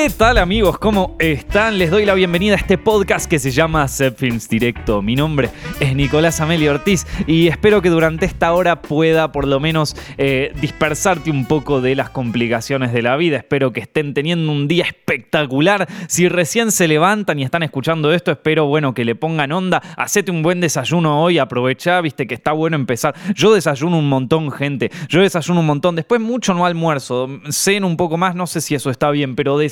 ¿Qué tal amigos? ¿Cómo están? Les doy la bienvenida a este podcast que se llama Films Directo. Mi nombre es Nicolás Amelio Ortiz y espero que durante esta hora pueda por lo menos eh, dispersarte un poco de las complicaciones de la vida. Espero que estén teniendo un día espectacular. Si recién se levantan y están escuchando esto, espero bueno que le pongan onda. Hacete un buen desayuno hoy, aprovecha, viste que está bueno empezar. Yo desayuno un montón, gente. Yo desayuno un montón. Después mucho no almuerzo. Ceno un poco más, no sé si eso está bien, pero de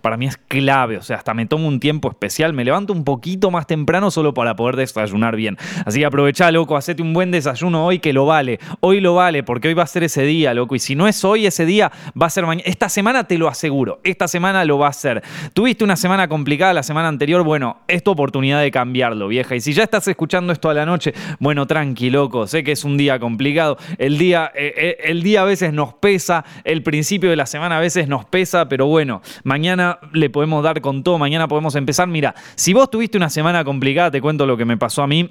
para mí es clave, o sea, hasta me tomo un tiempo especial, me levanto un poquito más temprano solo para poder desayunar bien. Así que aprovecha, loco, hacete un buen desayuno hoy que lo vale. Hoy lo vale porque hoy va a ser ese día, loco, y si no es hoy ese día, va a ser mañana. Esta semana te lo aseguro, esta semana lo va a ser. Tuviste una semana complicada la semana anterior, bueno, es tu oportunidad de cambiarlo, vieja. Y si ya estás escuchando esto a la noche, bueno, tranqui, loco, sé que es un día complicado. El día, eh, eh, el día a veces nos pesa, el principio de la semana a veces nos pesa, pero bueno, Mañana le podemos dar con todo, mañana podemos empezar. Mira, si vos tuviste una semana complicada, te cuento lo que me pasó a mí.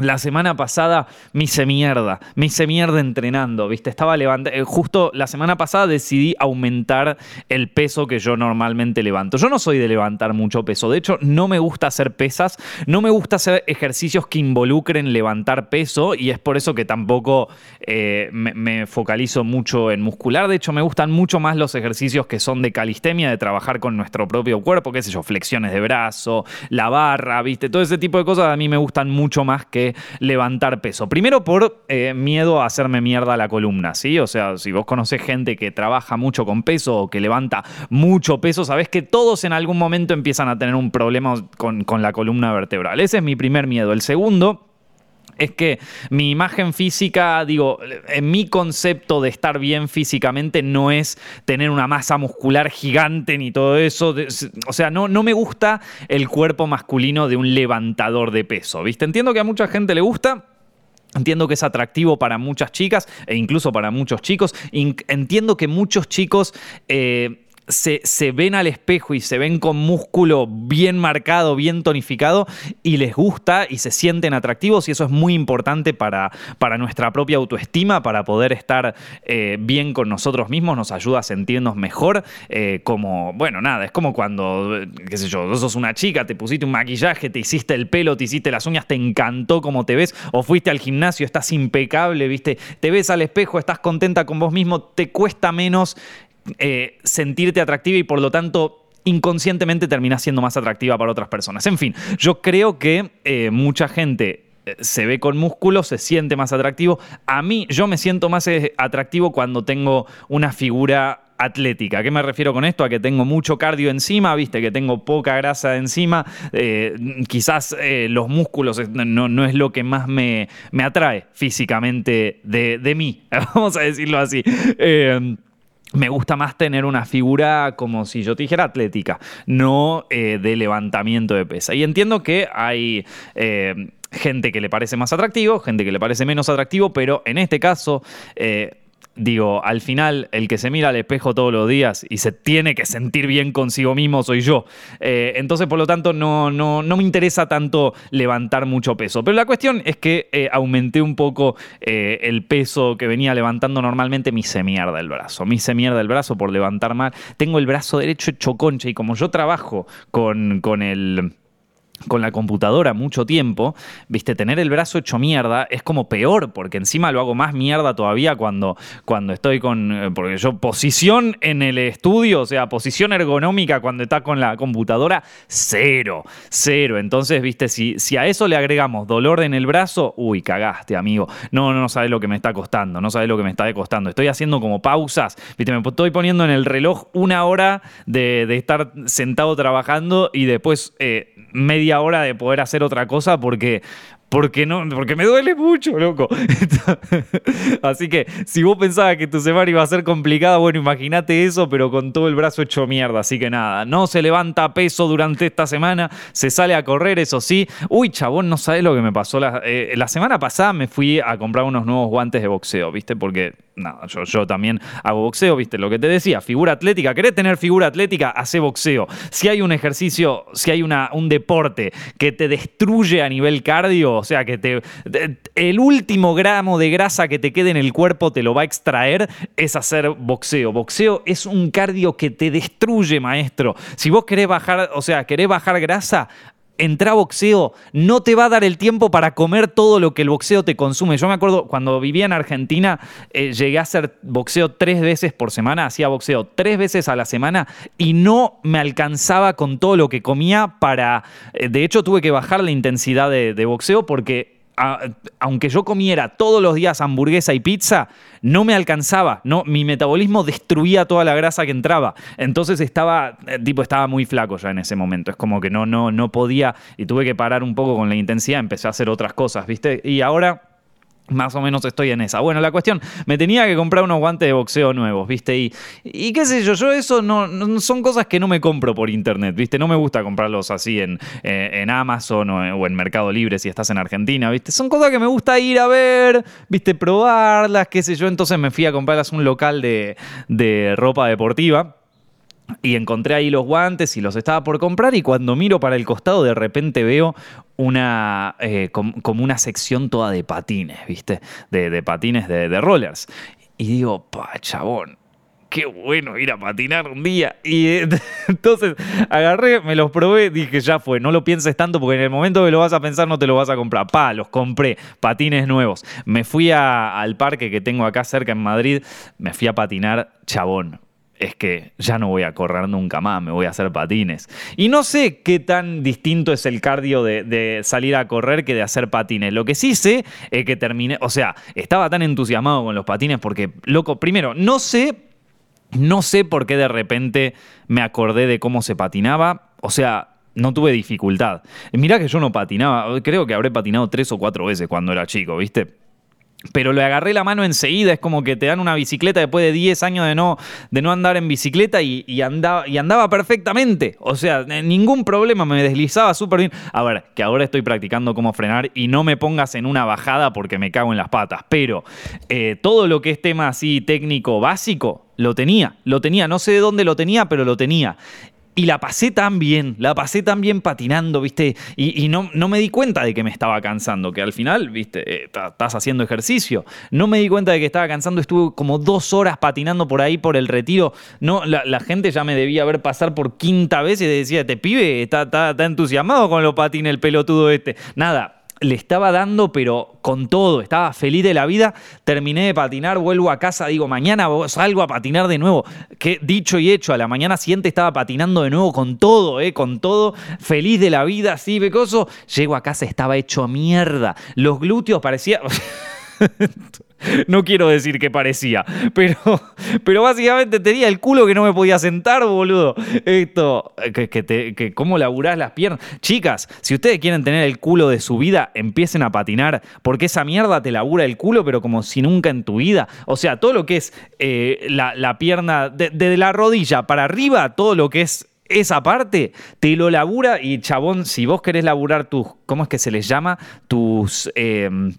La semana pasada me hice mierda, me hice mierda entrenando, ¿viste? Estaba levantando, eh, justo la semana pasada decidí aumentar el peso que yo normalmente levanto. Yo no soy de levantar mucho peso, de hecho no me gusta hacer pesas, no me gusta hacer ejercicios que involucren levantar peso y es por eso que tampoco eh, me, focalizo mucho en muscular. De hecho me gustan mucho más los ejercicios que son de calistemia, de trabajar con nuestro propio cuerpo, qué sé yo, flexiones de brazo, la barra, ¿viste? Todo ese tipo de cosas a mí me gustan mucho más que levantar peso. Primero por eh, miedo a hacerme mierda la columna, ¿sí? O sea, si vos conocés gente que trabaja mucho con peso o que levanta mucho peso, sabés que todos en algún momento empiezan a tener un problema con, con la columna vertebral. Ese es mi primer miedo. El segundo es que mi imagen física, digo, en mi concepto de estar bien físicamente no es tener una masa muscular gigante ni todo eso. O sea, no, no me gusta el cuerpo masculino de un levantador de peso, ¿viste? Entiendo que a mucha gente le gusta. Entiendo que es atractivo para muchas chicas e incluso para muchos chicos. Entiendo que muchos chicos eh, se, ven al espejo y se ven con músculo bien marcado, bien tonificado y les gusta y se sienten atractivos y eso es muy importante para, para nuestra propia autoestima, para poder estar eh, bien con nosotros mismos, nos ayuda a sentirnos mejor, eh, como, bueno, nada, es como cuando, qué sé yo, sos una chica, te pusiste un maquillaje, te hiciste el pelo, te hiciste las uñas, te encantó cómo te ves, o fuiste al gimnasio, estás impecable, viste, te ves al espejo, estás contenta con vos mismo, te cuesta menos eh, sentirte atractiva y por lo tanto inconscientemente terminas siendo más atractiva para otras personas. En fin, yo creo que eh, mucha gente eh, se ve con músculo, se siente más atractivo. A mí, yo me siento más atractivo cuando tengo una figura atlética. ¿A qué me refiero con esto? A que tengo mucho cardio encima, viste, que tengo poca grasa encima. quizás los músculos no, es lo que más me, me atrae físicamente de, de, mí, vamos a decirlo así me gusta más tener una figura como si yo te dijera atlética, no eh, de levantamiento de pesa. Y entiendo que hay... Eh, gente que le parece más atractivo, gente que le parece menos atractivo, pero en este caso eh, digo, al final el que se mira al espejo todos los días y se tiene que sentir bien consigo mismo soy yo. Eh, entonces, por lo tanto, no, no, no, me interesa tanto levantar mucho peso. Pero la cuestión es que eh, aumenté un poco eh, el peso que venía levantando normalmente, me hice mierda el brazo. Me hice mierda el brazo por levantar mal. Tengo el brazo derecho hecho concha y como yo trabajo con, con el con la computadora mucho tiempo, viste, tener el brazo hecho mierda es como peor, porque encima lo hago más mierda todavía cuando, cuando estoy con, eh, porque yo posición en el estudio, o sea, posición ergonómica cuando está con la computadora, cero, cero. Entonces, viste, si, si a eso le agregamos dolor en el brazo, uy, cagaste, amigo. No, no, no sabes lo que me está costando, no sabes lo que me está costando. Estoy haciendo como pausas, viste, me estoy poniendo en el reloj una hora de, estar sentado trabajando y después eh, media hora de poder hacer otra cosa porque, porque, no, porque me duele mucho, loco. Así que si vos pensabas que tu semana iba a ser complicada, bueno, imagínate eso, pero con todo el brazo hecho mierda. Así que nada, no se levanta peso durante esta semana, se sale a correr, eso sí. Uy, chabón, no sabes lo que me pasó. La, eh, la semana pasada me fui a comprar unos nuevos guantes de boxeo, ¿viste? Porque nada, yo, también hago boxeo, viste lo que te decía, figura atlética, querés tener figura atlética, hace boxeo. Si hay un ejercicio, si hay un deporte que te destruye a nivel cardio, o sea, que te, el último gramo de grasa que te quede en el cuerpo te lo va a extraer, es hacer boxeo. Boxeo es un cardio que te destruye, maestro. Si vos querés bajar, o sea, querés bajar grasa, entra boxeo, no te va a dar el tiempo para comer todo lo que el boxeo te consume. Yo me acuerdo cuando vivía en Argentina, eh, llegué a hacer boxeo tres veces por semana, hacía boxeo tres veces a la semana y no me alcanzaba con todo lo que comía para... Eh, de hecho, tuve que bajar la intensidad de boxeo porque aunque yo comiera todos los días hamburguesa y pizza, no me alcanzaba, no, mi metabolismo destruía toda la grasa que entraba. Entonces estaba, eh, tipo, estaba muy flaco ya en ese momento. Es como que no, no, no podía y tuve que parar un poco con la intensidad, empecé a hacer otras cosas, ¿viste? Y ahora más o menos estoy en esa. Bueno, la cuestión, me tenía que comprar unos guantes de boxeo nuevos, ¿viste? Y, y qué sé yo, yo eso no, son cosas que no me compro por internet, ¿viste? No me gusta comprarlos así en, eh, en Amazon o, en Mercado Libre si estás en Argentina, ¿viste? Son cosas que me gusta ir a ver, ¿viste? Probarlas, qué sé yo. Entonces me fui a comprarlas un local de, de ropa deportiva. Y encontré ahí los guantes y los estaba por comprar y cuando miro para el costado de repente veo una eh, como una sección toda de patines, ¿viste? De, patines de, rollers. Y digo, pa, chabón, qué bueno ir a patinar un día. Y eh, entonces agarré, me los probé, dije, ya fue, no lo pienses tanto porque en el momento que lo vas a pensar no te lo vas a comprar. Pa, los compré, patines nuevos. Me fui al parque que tengo acá cerca en Madrid, me fui a patinar, chabón es que ya no voy a correr nunca más, me voy a hacer patines. Y no sé qué tan distinto es el cardio de, salir a correr que de hacer patines. Lo que sí sé es que terminé, o sea, estaba tan entusiasmado con los patines porque, loco, primero, no sé, no sé por qué de repente me acordé de cómo se patinaba. O sea, no tuve dificultad. Mirá que yo no patinaba, creo que habré patinado tres o cuatro veces cuando era chico, ¿viste? Pero le agarré la mano enseguida, es como que te dan una bicicleta después de 10 años de no, de no andar en bicicleta y, andaba, y andaba perfectamente. O sea, ningún problema, me deslizaba súper bien. A ver, que ahora estoy practicando cómo frenar y no me pongas en una bajada porque me cago en las patas, pero eh, todo lo que es tema así técnico básico, lo tenía, lo tenía, no sé de dónde lo tenía, pero lo tenía. Y la pasé tan bien, la pasé tan bien patinando, ¿viste? Y, no, no, me di cuenta de que me estaba cansando, que al final, ¿viste? Eh, estás haciendo ejercicio. No me di cuenta de que estaba cansando, estuve como dos horas patinando por ahí, por el retiro. No, la, gente ya me debía ver pasar por quinta vez y decía, te pibe, está, está, está entusiasmado con lo patines el pelotudo este. Nada, le estaba dando, pero con todo, estaba feliz de la vida. Terminé de patinar, vuelvo a casa, digo, mañana salgo a patinar de nuevo. Que dicho y hecho, a la mañana siguiente estaba patinando de nuevo con todo, eh, con todo, feliz de la vida, así, becoso. Llego a casa, estaba hecho mierda. Los glúteos parecían. No quiero decir que parecía, pero, pero básicamente tenía el culo que no me podía sentar, boludo. Esto, que, que, cómo laburás las piernas. Chicas, si ustedes quieren tener el culo de su vida, empiecen a patinar, porque esa mierda te labura el culo, pero como si nunca en tu vida. O sea, todo lo que es eh, la, pierna, de, la rodilla para arriba, todo lo que es esa parte te lo labura y chabón, si vos querés laburar tus, ¿cómo es que se les llama? Tus... Em,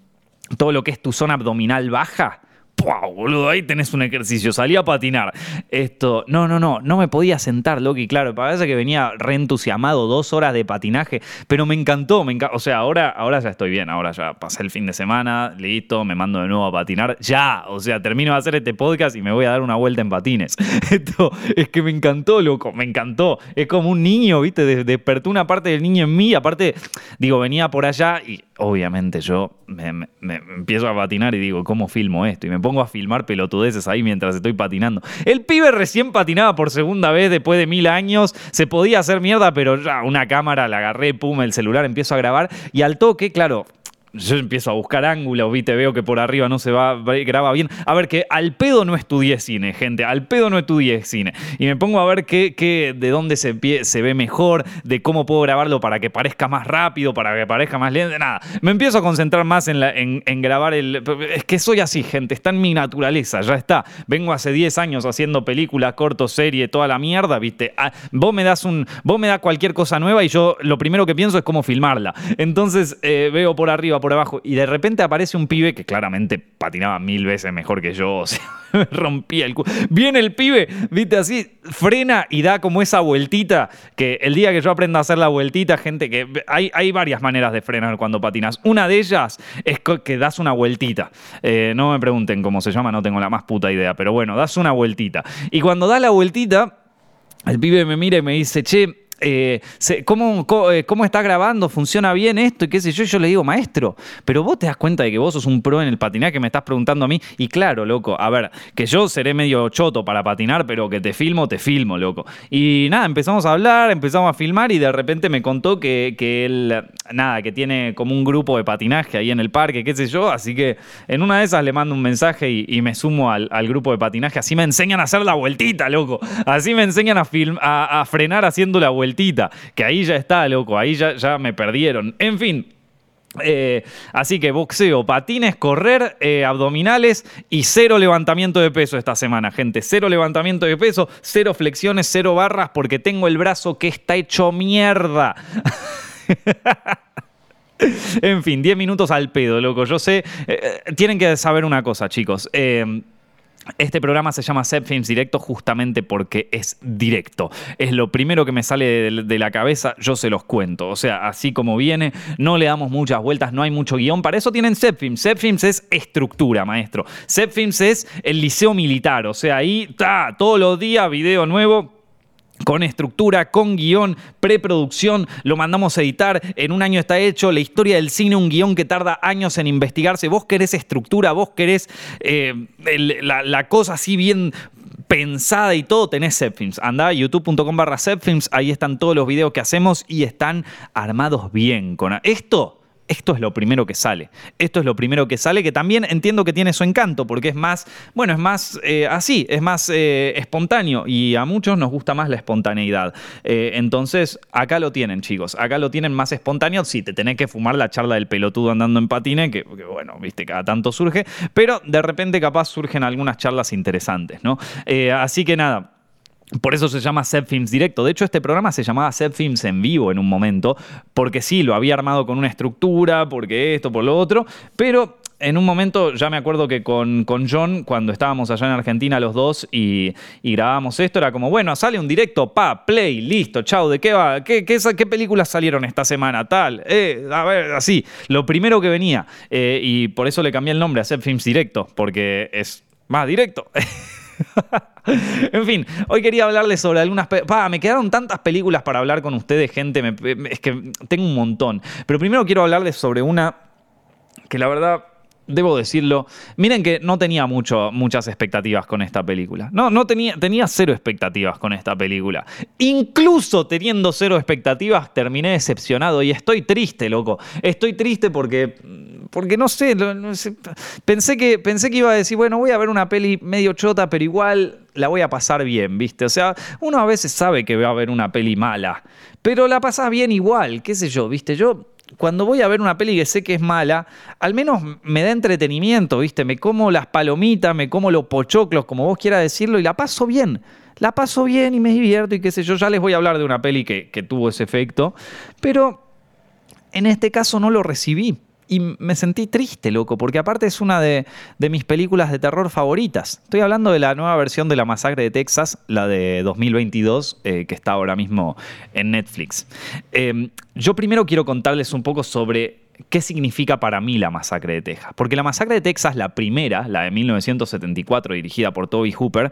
todo lo que es tu zona abdominal baja, ¡Wow, boludo! Ahí tenés un ejercicio. Salí a patinar. Esto, no, no, no, no me podía sentar, Loki. Claro, parece que venía reentusiasmado, dos horas de patinaje, pero me encantó, me O sea, ahora, ahora ya estoy bien. Ahora ya pasé el fin de semana, listo, me mando de nuevo a patinar. Ya, o sea, termino de hacer este podcast y me voy a dar una vuelta en patines. Esto es que me encantó, loco, me encantó. Es como un niño, ¿viste? Despertó una parte del niño en mí. Aparte, digo, venía por allá y obviamente yo me, empiezo a patinar y digo, ¿cómo filmo esto? Y me pongo a filmar pelotudeces ahí mientras estoy patinando. El pibe recién patinaba por segunda vez después de mil años, se podía hacer mierda, pero ya una cámara la agarré, pum, el celular empiezo a grabar y al toque, claro, yo empiezo a buscar ángulos, viste, veo que por arriba no se va, graba bien. A ver, que al pedo no estudié cine, gente, al pedo no estudié cine. Y me pongo a ver qué, de dónde se, se ve mejor, de cómo puedo grabarlo para que parezca más rápido, para que parezca más lento, nada. Me empiezo a concentrar más en, en, grabar el... Es que soy así, gente, está en mi naturaleza, ya está. Vengo hace 10 años haciendo películas, cortos, serie, toda la mierda, viste. Ah, vos me das un... Vos me das cualquier cosa nueva y yo lo primero que pienso es cómo filmarla. Entonces eh, veo por arriba por abajo, y de repente aparece un pibe que claramente patinaba mil veces mejor que yo, o sea, me rompía el culo. Viene el pibe, viste así, frena y da como esa vueltita, que el día que yo aprenda a hacer la vueltita, gente, que hay, hay varias maneras de frenar cuando patinas. Una de ellas es que das una vueltita. Eh, no me pregunten cómo se llama, no tengo la más puta idea, pero bueno, das una vueltita. Y cuando da la vueltita, el pibe me mira y me dice, che, eh, ¿cómo, eh, cómo, está grabando? ¿Funciona bien esto? Y qué sé yo. Yo le digo, maestro, pero vos te das cuenta de que vos sos un pro en el patinaje me estás preguntando a mí. Y claro, loco, a ver, que yo seré medio choto para patinar, pero que te filmo, te filmo, loco. Y nada, empezamos a hablar, empezamos a filmar y de repente me contó que, que él, nada, que tiene como un grupo de patinaje ahí en el parque, qué sé yo. Así que en una de esas le mando un mensaje y, me sumo al, grupo de patinaje. Así me enseñan a hacer la vueltita, loco. Así me enseñan a, film, a frenar haciendo la vueltita que ahí ya está, loco, ahí ya, ya me perdieron. En fin, eh, así que boxeo, patines, correr, eh, abdominales y cero levantamiento de peso esta semana, gente. Cero levantamiento de peso, cero flexiones, cero barras porque tengo el brazo que está hecho mierda. en fin, 10 minutos al pedo, loco. Yo sé, eh, tienen que saber una cosa, chicos. Este programa se llama Set Films Directo justamente porque es directo. Es lo primero que me sale de, la cabeza, yo se los cuento. O sea, así como viene, no le damos muchas vueltas, no hay mucho guion. Para eso tienen Set Films. Set Films es estructura, maestro. Set Films es el liceo militar. O sea, ahí está, todos los días video nuevo con estructura, con guion, preproducción, lo mandamos a editar, en un año está hecho, la historia del cine, un guion que tarda años en investigarse, vos querés estructura, vos querés eh, la, cosa así bien pensada y todo, tenés Zepfilms. Anda a youtube.com barra Zepfilms, ahí están todos los videos que hacemos y están armados bien. Con esto esto es lo primero que sale. Esto es lo primero que sale, que también entiendo que tiene su encanto, porque es más, bueno, es más eh, así, es más eh, espontáneo y a muchos nos gusta más la espontaneidad. Eh, entonces, acá lo tienen, chicos, acá lo tienen más espontáneo. Sí, te tenés que fumar la charla del pelotudo andando en patine, que, que bueno, viste, cada tanto surge, pero de repente capaz surgen algunas charlas interesantes, ¿no? así que nada. Por eso se llama Set Films Directo. De hecho, este programa se llamaba Set Films en vivo en un momento, porque sí, lo había armado con una estructura, porque esto, por lo otro, pero en un momento, ya me acuerdo que con, con, John, cuando estábamos allá en Argentina los dos y, grabábamos esto, era como, bueno, sale un directo, pa, play, listo, chao, ¿de qué va? ¿Qué, qué, qué películas salieron esta semana? Tal, eh, a ver, así, lo primero que venía. Eh, y por eso le cambié el nombre a Set Films Directo, porque es más directo. en fin, hoy quería hablarles sobre algunas... Pa, me quedaron tantas películas para hablar con ustedes, gente. es que tengo un montón. Pero primero quiero hablarles sobre una que la verdad debo decirlo, miren que no tenía mucho, muchas expectativas con esta película. No, no tenía, tenía cero expectativas con esta película. Incluso teniendo cero expectativas, terminé decepcionado y estoy triste, loco. Estoy triste porque, porque no sé, Pensé, que, pensé que iba a decir, bueno, voy a ver una peli medio chota, pero igual la voy a pasar bien, ¿viste? O sea, uno a veces sabe que va a haber una peli mala, pero la pasás bien igual, qué sé yo, ¿viste? Yo cuando voy a ver una peli que sé que es mala, al menos me da entretenimiento, ¿viste? Me como las palomitas, me como los pochoclos, como vos quieras decirlo, y la paso bien. La paso bien y me divierto y qué sé yo. Ya les voy a hablar de una peli que, que tuvo ese efecto, pero en este caso no lo recibí y me sentí triste, loco, porque aparte es una de, mis películas de terror favoritas. Estoy hablando de la nueva versión de La Masacre de Texas, la de 2022, eh, que está ahora mismo en Netflix. Em, yo primero quiero contarles un poco sobre qué significa para mí la masacre de Texas. Porque la masacre de Texas, la primera, la de 1974, dirigida por Toby Hooper,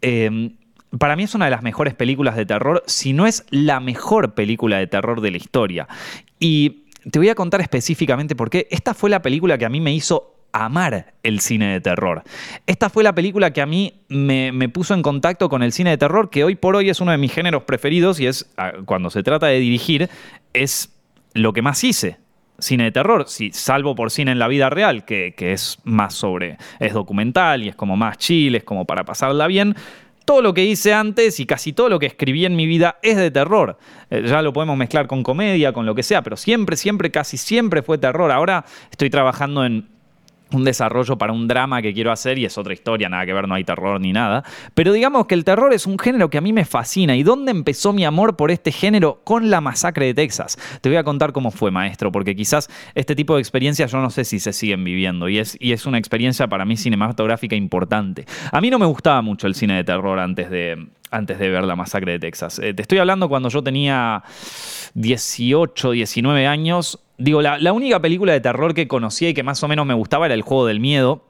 em, para mí es una de las mejores películas de terror, si no es la mejor película de terror de la historia. Y te voy a contar específicamente por qué. Esta fue la película que a mí me hizo amar el cine de terror. Esta fue la película que a mí me, puso en contacto con el cine de terror, que hoy por hoy es uno de mis géneros preferidos y es, ah, cuando se trata de dirigir, es lo que más hice. Cine de terror, si, salvo por cine en la vida real, que, que es más sobre, es documental y es como más chill, es como para pasarla bien, todo lo que hice antes y casi todo lo que escribí en mi vida es de terror. Eh, ya lo podemos mezclar con comedia, con lo que sea, pero siempre, siempre, casi siempre fue terror. Ahora estoy trabajando en un desarrollo para un drama que quiero hacer y es otra historia, nada que ver, no hay terror ni nada. Pero digamos que el terror es un género que a mí me fascina. ¿Y dónde empezó mi amor por este género? Con la masacre de Texas. Te voy a contar cómo fue, maestro, porque quizás este tipo de experiencias yo no sé si se siguen viviendo y es, y es una experiencia para mí cinematográfica importante. A mí no me gustaba mucho el cine de terror antes de, antes de ver la masacre de Texas. Eh, te estoy hablando cuando yo tenía 18, 19 años. Digo, la, única película de terror que conocía y que más o menos me gustaba era El Juego del Miedo.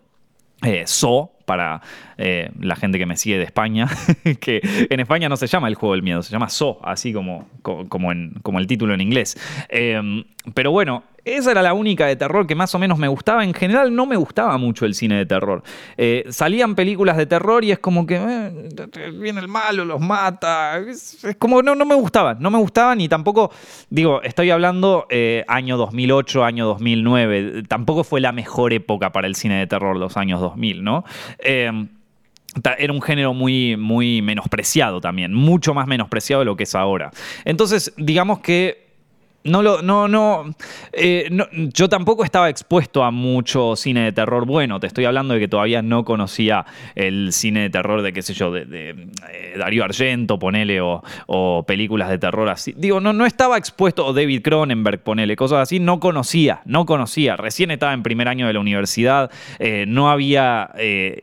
Eh, so, para eh, la gente que me sigue de España, que en España no se llama el juego del miedo, se llama So, así como, como, el título en inglés. Em, pero bueno, esa era la única de terror que más o menos me gustaba. En general no me gustaba mucho el cine de terror. Eh, salían películas de terror y es como que eh, viene el malo, los mata. Es, como no, no me gustaban, no me gustaban y tampoco, digo, estoy hablando año 2008, año 2009. Tampoco fue la mejor época para el cine de terror los años 2000, ¿no? Era un género muy, muy menospreciado también, mucho más menospreciado de lo que es ahora. Entonces, digamos que no lo, no, eh, no, yo tampoco estaba expuesto a mucho cine de terror bueno. Te estoy hablando de que todavía no conocía el cine de terror de, qué sé yo, de, eh, Darío Argento, ponele, o, películas de terror así. Digo, no, no estaba expuesto, o David Cronenberg, ponele, cosas así. No conocía, no conocía. Recién estaba en primer año de la universidad. Eh, no había.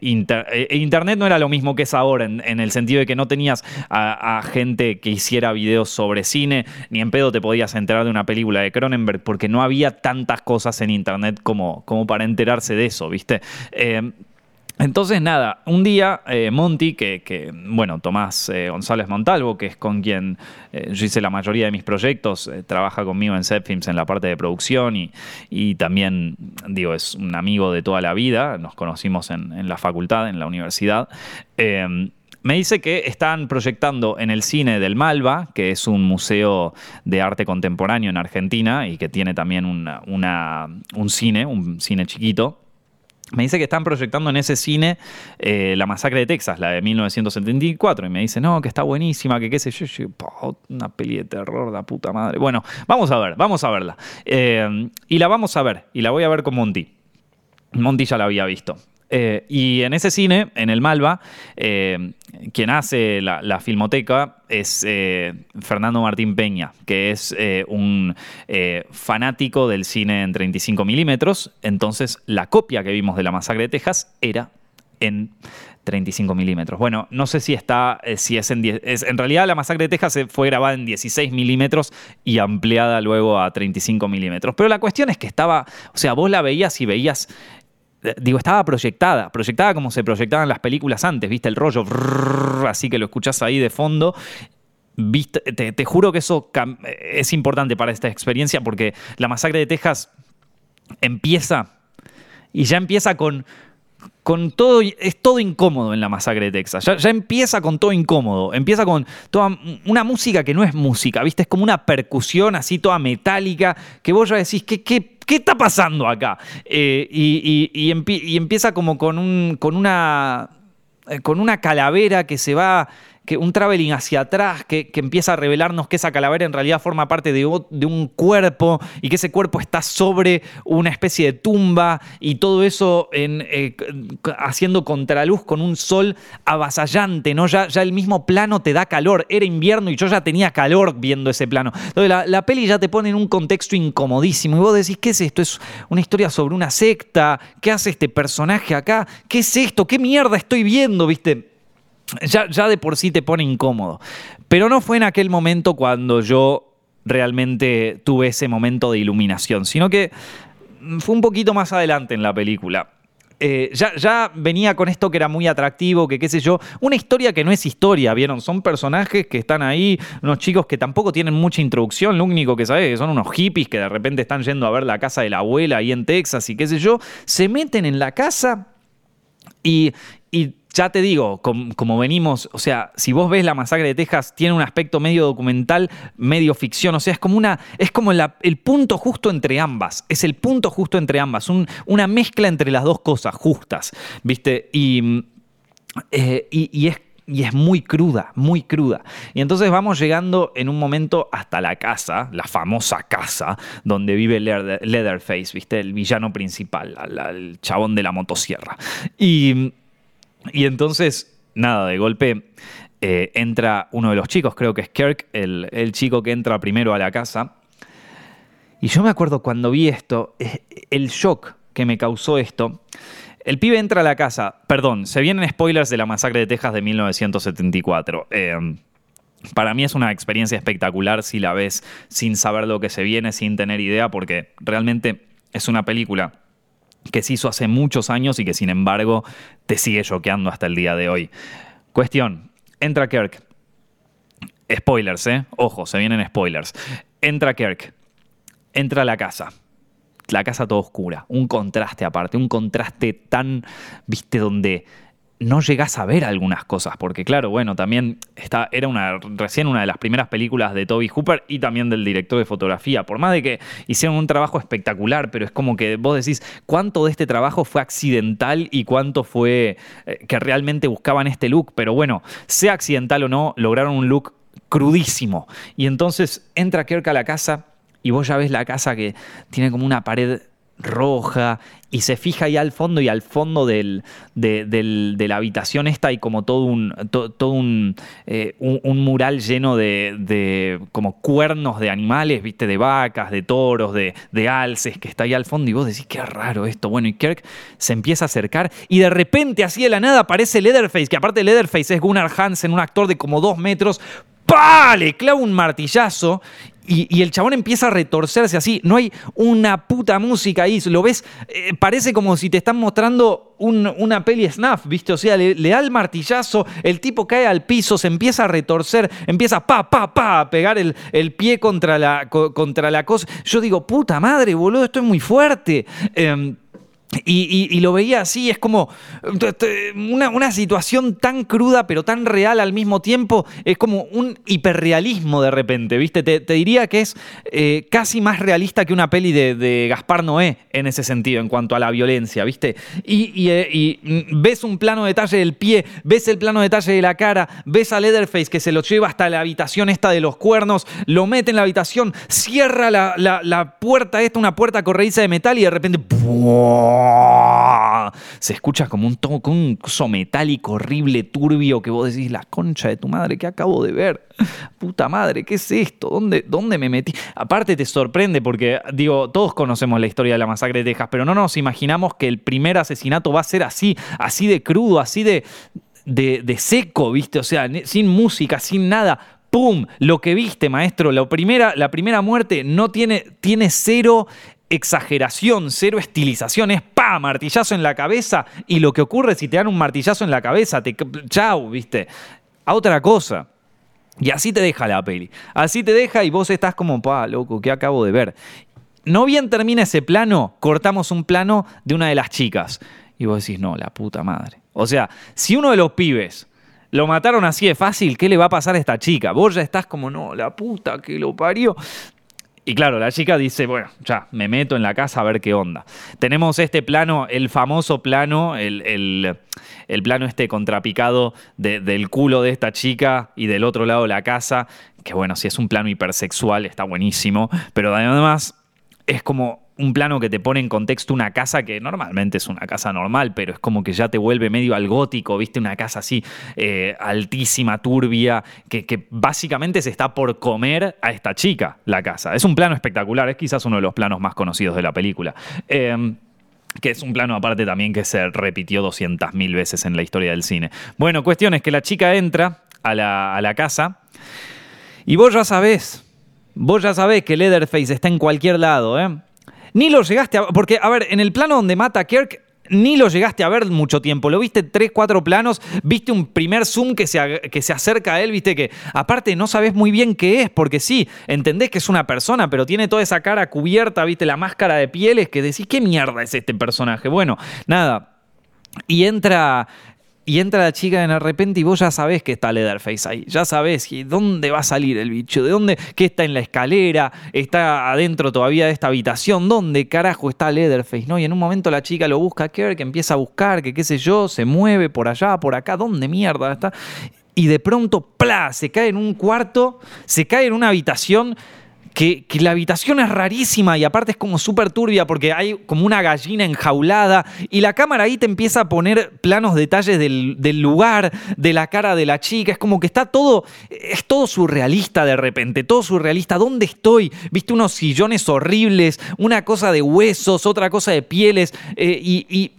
Internet no era lo mismo que es ahora, en, el sentido de que no tenías a, a gente que hiciera videos sobre cine, ni en pedo te podías enterar de una película de Cronenberg porque no había tantas cosas en internet como, como para enterarse de eso, ¿viste? Eh, entonces, nada, un día eh, Monty, que, bueno, Tomás eh, González Montalvo, que es con quien yo hice la mayoría de mis proyectos, trabaja conmigo en Films en la parte de producción y, y, también, digo, es un amigo de toda la vida, nos conocimos en la facultad, en la universidad. Me dice que están proyectando en el cine del Malva, que es un museo de arte contemporáneo en Argentina y que tiene también un cine, un cine chiquito. Me dice que están proyectando en ese cine eh, La Masacre de Texas, la de 1974. Y me dice, no, que está buenísima, que qué sé yo. una peli de terror, la puta madre. Bueno, vamos a ver, vamos a verla. Eh, y la vamos a ver, y la voy a ver con Monty. Monty ya la había visto. Eh, y en ese cine, en el Malva, eh, quien hace la, filmoteca es eh, Fernando Martín Peña, que es un fanático del cine en 35 milímetros. Entonces, la copia que vimos de La Masacre de Texas era en 35 milímetros. Bueno, no sé si está, si es en en realidad la masacre de Texas fue grabada en 16 milímetros y ampliada luego a 35 milímetros. Pero la cuestión es que estaba, o sea, vos la veías y veías digo, estaba proyectada, proyectada como se proyectaban las películas antes, viste el rollo, así que lo escuchás ahí de fondo. Viste, te, juro que eso es importante para esta experiencia porque la masacre de Texas empieza y ya empieza con, con todo, es todo incómodo en la masacre de Texas. Ya, empieza con todo incómodo. Empieza con toda una música que no es música, ¿viste? Es como una percusión así toda metálica que vos ya decís, ¿qué, qué, qué está pasando acá? Eh, y, y, empieza como con, un, con, una, eh, con una calavera que se va que un traveling hacia atrás que, empieza a revelarnos que esa calavera en realidad forma parte de, un cuerpo y que ese cuerpo está sobre una especie de tumba y todo eso eh, haciendo contraluz con un sol avasallante, ¿no? Ya, ya el mismo plano te da calor. Era invierno y yo ya tenía calor viendo ese plano. Entonces la, la peli ya te pone en un contexto incomodísimo y vos decís, ¿qué es esto? ¿Es una historia sobre una secta? ¿Qué hace este personaje acá? ¿Qué es esto? ¿Qué mierda estoy viendo? ¿Viste? Ya, de por sí te pone incómodo. Pero no fue en aquel momento cuando yo realmente tuve ese momento de iluminación, sino que fue un poquito más adelante en la película. Eh, ya, ya, venía con esto que era muy atractivo, que qué sé yo, una historia que no es historia, ¿vieron? Son personajes que están ahí, unos chicos que tampoco tienen mucha introducción, lo único que sabes que son unos hippies que de repente están yendo a ver la casa de la abuela ahí en Texas y qué sé yo, se meten en la casa y ya te digo, como, venimos, o sea, si vos ves la masacre de Texas, tiene un aspecto medio documental, medio ficción, o sea, es como una, es como el punto justo entre ambas, es el punto justo entre ambas, una mezcla entre las dos cosas justas, ¿viste? Y, eh, y, es y es muy cruda, muy cruda. Y entonces vamos llegando en un momento hasta la casa, la famosa casa, donde vive Leatherface, ¿viste? El villano principal, el chabón de la motosierra. Y, y entonces, nada, de golpe eh, entra uno de los chicos, creo que es Kirk, el, el chico que entra primero a la casa. Y yo me acuerdo cuando vi esto, el shock que me causó esto el pibe entra a la casa, perdón, se vienen spoilers de la masacre de Texas de 1974. Eh, para mí es una experiencia espectacular si la ves sin saber lo que se viene, sin tener idea, porque realmente es una película que se hizo hace muchos años y que sin embargo te sigue choqueando hasta el día de hoy. Cuestión, entra Kirk. Spoilers, ¿eh? Ojo, se vienen spoilers. Entra Kirk. Entra a la casa la casa toda oscura, un contraste aparte, un contraste tan, viste, donde no llegas a ver algunas cosas, porque claro, bueno, también está, era una, recién una de las primeras películas de Toby Hooper y también del director de fotografía, por más de que hicieron un trabajo espectacular, pero es como que vos decís, ¿cuánto de este trabajo fue accidental y cuánto fue eh, que realmente buscaban este look? Pero bueno, sea accidental o no, lograron un look crudísimo. Y entonces entra Kirk a la casa y vos ya ves la casa que tiene como una pared roja y se fija ahí al fondo y al fondo del, de, la habitación esta hay como todo un, todo eh, un, un, mural lleno de, como cuernos de animales, viste, de vacas, de toros, de, de alces que está ahí al fondo y vos decís, qué raro esto. Bueno, y Kirk se empieza a acercar y de repente así de la nada aparece Leatherface, que aparte de Leatherface es Gunnar Hansen, un actor de como dos metros, ¡Pah! Le clava un martillazo y, el chabón empieza a retorcerse así. No hay una puta música ahí. Lo ves, eh, parece como si te están mostrando una peli snuff, ¿viste? O sea, le, da el martillazo, el tipo cae al piso, se empieza a retorcer, empieza pa, pa, pa, a pegar el, pie contra la, contra la cosa. Yo digo, puta madre, boludo, esto es muy fuerte. Em, y, lo veía así, es como una, situación tan cruda pero tan real al mismo tiempo, es como un hiperrealismo de repente, ¿viste? Te, diría que es eh, casi más realista que una peli de, Gaspar Noé en ese sentido, en cuanto a la violencia, ¿viste? Y, eh, ves un plano detalle del pie, ves el plano detalle de la cara, ves a Leatherface que se lo lleva hasta la habitación esta de los cuernos, lo mete en la habitación, cierra la, puerta esta, una puerta corrediza de metal y de repente... Se escucha como un, tono, un metálico horrible, turbio, que vos decís, la concha de tu madre, que acabo de ver? Puta madre, ¿qué es esto? ¿Dónde, ¿Dónde me metí? Aparte te sorprende porque, digo, todos conocemos la historia de la masacre de Texas, pero no nos imaginamos que el primer asesinato va a ser así, así de crudo, así de, de, seco, ¿viste? O sea, sin música, sin nada. ¡Pum! Lo que viste, maestro. La primera, la primera muerte no tiene, tiene cero exageración, cero estilización, es pa, martillazo en la cabeza y lo que ocurre si te dan un martillazo en la cabeza, te chau, ¿viste? A otra cosa. Y así te deja la peli. Así te deja y vos estás como, pa, loco, ¿qué acabo de ver? No bien termina ese plano, cortamos un plano de una de las chicas. Y vos decís, no, la puta madre. O sea, si uno de los pibes lo mataron así de fácil, ¿qué le va a pasar a esta chica? Vos ya estás como, no, la puta que lo parió. Y claro, la chica dice, bueno, ya, me meto en la casa a ver qué onda. Tenemos este plano, el famoso plano, el, plano este contrapicado del culo de esta chica y del otro lado la casa, que bueno, si es un plano hipersexual está buenísimo, pero además es como un plano que te pone en contexto una casa que normalmente es una casa normal, pero es como que ya te vuelve medio al gótico, viste, una casa así eh, altísima, turbia, que, básicamente se está por comer a esta chica, la casa. Es un plano espectacular, es quizás uno de los planos más conocidos de la película. Em, que es un plano aparte también que se repitió 200.000 veces en la historia del cine. Bueno, cuestión es que la chica entra a la, a la casa y vos ya sabés, vos ya sabés que Leatherface está en cualquier lado, ¿eh? Ni lo llegaste a... Porque, a ver, en el plano donde mata a Kirk, ni lo llegaste a ver mucho tiempo. Lo viste tres, cuatro planos, viste un primer zoom que se, que se acerca a él, viste que aparte no sabes muy bien qué es, porque sí, entendés que es una persona, pero tiene toda esa cara cubierta, viste la máscara de pieles, que decís, ¿qué mierda es este personaje? Bueno, nada. Y entra, y entra la chica de repente y vos ya sabés que está Leatherface ahí. Ya sabés dónde va a salir el bicho, de dónde, que está en la escalera, está adentro todavía de esta habitación, dónde carajo está Leatherface, ¿no? Y en un momento la chica lo busca a Kirk, empieza a buscar, que qué sé yo, se mueve por allá, por acá, ¿dónde mierda está? Y de pronto, ¡plá! Se cae en un cuarto, se cae en una habitación que, la habitación es rarísima y aparte es como súper turbia porque hay como una gallina enjaulada y la cámara ahí te empieza a poner planos detalles del, lugar, de la cara de la chica, es como que está todo, es todo surrealista de repente, todo surrealista, ¿dónde estoy? Viste unos sillones horribles, una cosa de huesos, otra cosa de pieles eh, y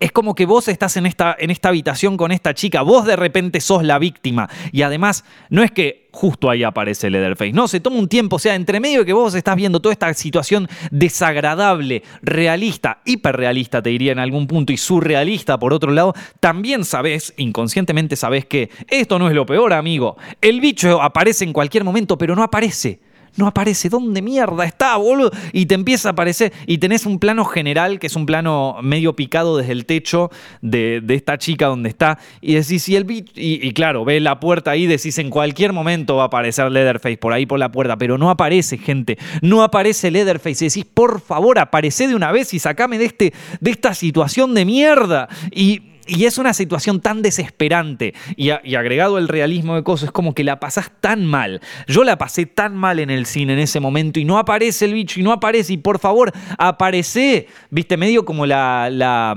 es como que vos estás en esta, en esta habitación con esta chica, vos de repente sos la víctima. Y además, no es que justo ahí aparece Leatherface, no, se toma un tiempo, o sea, entre medio que vos estás viendo toda esta situación desagradable, realista, hiperrealista, te diría en algún punto, y surrealista por otro lado, también sabés, inconscientemente sabés que esto no es lo peor, amigo. El bicho aparece en cualquier momento, pero no aparece no aparece. ¿Dónde mierda está, boludo? Y te empieza a aparecer. Y tenés un plano general, que es un plano medio picado desde el techo de, esta chica donde está. Y decís, y el bicho. Y, claro, ves la puerta ahí, decís, en cualquier momento va a aparecer Leatherface por ahí por la puerta. Pero no aparece, gente. No aparece Leatherface. Y decís, por favor, aparece de una vez y sacame de, este, de esta situación de mierda. Y y es una situación tan desesperante y, agregado el realismo de cosas, es como que la pasás tan mal. Yo la pasé tan mal en el cine en ese momento y no aparece el bicho y no aparece y por favor, aparece, viste, medio como la, la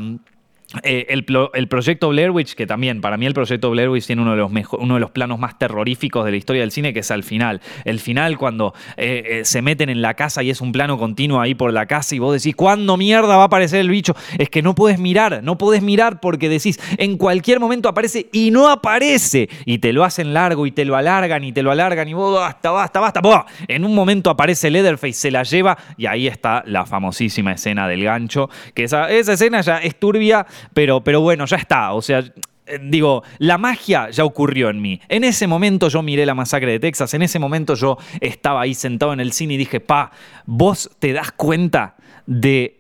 eh, el, proyecto Blair Witch, que también para mí el proyecto Blair Witch tiene uno de, los uno de los planos más terroríficos de la historia del cine, que es al final. El final, cuando eh, eh, se meten en la casa y es un plano continuo ahí por la casa y vos decís, ¿cuándo mierda va a aparecer el bicho? Es que no puedes mirar, no puedes mirar porque decís, en cualquier momento aparece y no aparece. Y te lo hacen largo y te lo alargan y te lo alargan y vos, basta, basta, basta. En un momento aparece Leatherface, se la lleva y ahí está la famosísima escena del gancho, que esa, esa escena ya es turbia pero, pero bueno, ya está. O sea, eh, digo, la magia ya ocurrió en mí. En ese momento yo miré la masacre de Texas, en ese momento yo estaba ahí sentado en el cine y dije, pa, vos te das cuenta de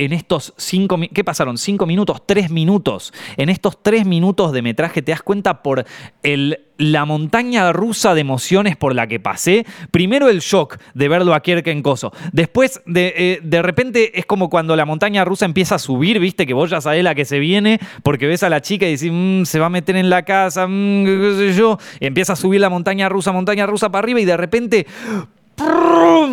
en estos cinco, ¿qué pasaron? Cinco minutos, tres minutos. En estos tres minutos de metraje te das cuenta por la montaña rusa de emociones por la que pasé. Primero el shock de verlo a Kirk en Coso. Después, de, eh, de repente, es como cuando la montaña rusa empieza a subir, viste, que vos ya sabés la que se viene, porque ves a la chica y decís, mm, se va a meter en la casa, mm, qué sé yo. Y empieza a subir la montaña rusa, montaña rusa para arriba y de repente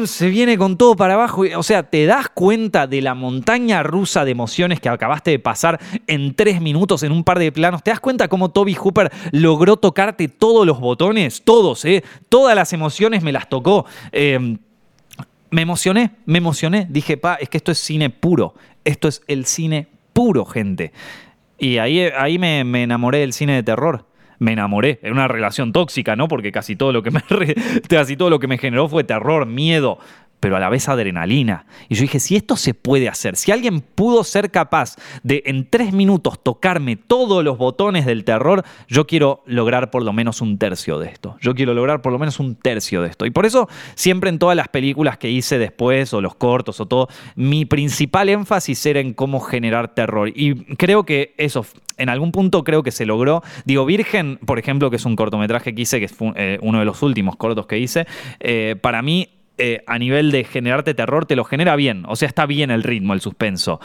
se viene con todo para abajo. O sea, te das cuenta de la montaña rusa de emociones que acabaste de pasar en tres minutos en un par de planos. ¿Te das cuenta cómo Toby Hooper logró tocarte todos los botones? Todos, ¿eh? Todas las emociones me las tocó. Em, me emocioné, me emocioné. Dije, pa, es que esto es cine puro. Esto es el cine puro, gente. Y ahí, ahí me enamoré del cine de terror me enamoré. en una relación tóxica, ¿no? Porque casi todo lo que me, casi todo lo que me generó fue terror, miedo, pero a la vez adrenalina. Y yo dije, si esto se puede hacer, si alguien pudo ser capaz de en tres minutos tocarme todos los botones del terror, yo quiero lograr por lo menos un tercio de esto. Yo quiero lograr por lo menos un tercio de esto. Y por eso siempre en todas las películas que hice después, o los cortos, o todo, mi principal énfasis era en cómo generar terror. Y creo que eso en algún punto creo que se logró. Digo, Virgen, por ejemplo, que es un cortometraje que hice, que es eh, uno de los últimos cortos que hice, eh, para mí eh, a nivel de generarte terror, te lo genera bien. O sea, está bien el ritmo, el suspenso.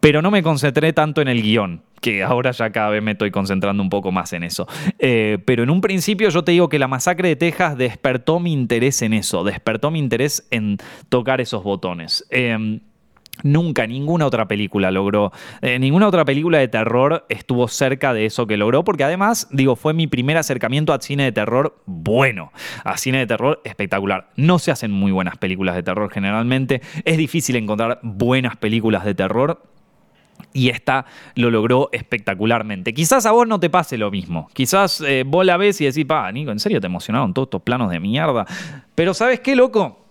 Pero no me concentré tanto en el guion, que ahora ya cada vez me estoy concentrando un poco más en eso. Eh, pero en un principio yo te digo que la masacre de Texas despertó mi interés en eso, despertó mi interés en tocar esos botones. Em, Nunca ninguna otra película logró, eh, ninguna otra película de terror estuvo cerca de eso que logró, porque además, digo, fue mi primer acercamiento a cine de terror bueno, a cine de terror espectacular. No se hacen muy buenas películas de terror generalmente, es difícil encontrar buenas películas de terror. Y esta lo logró espectacularmente. Quizás a vos no te pase lo mismo. Quizás eh, vos la ves y decís, pa, Nico, ¿en serio te emocionaron todos estos planos de mierda? Pero ¿sabes qué, loco?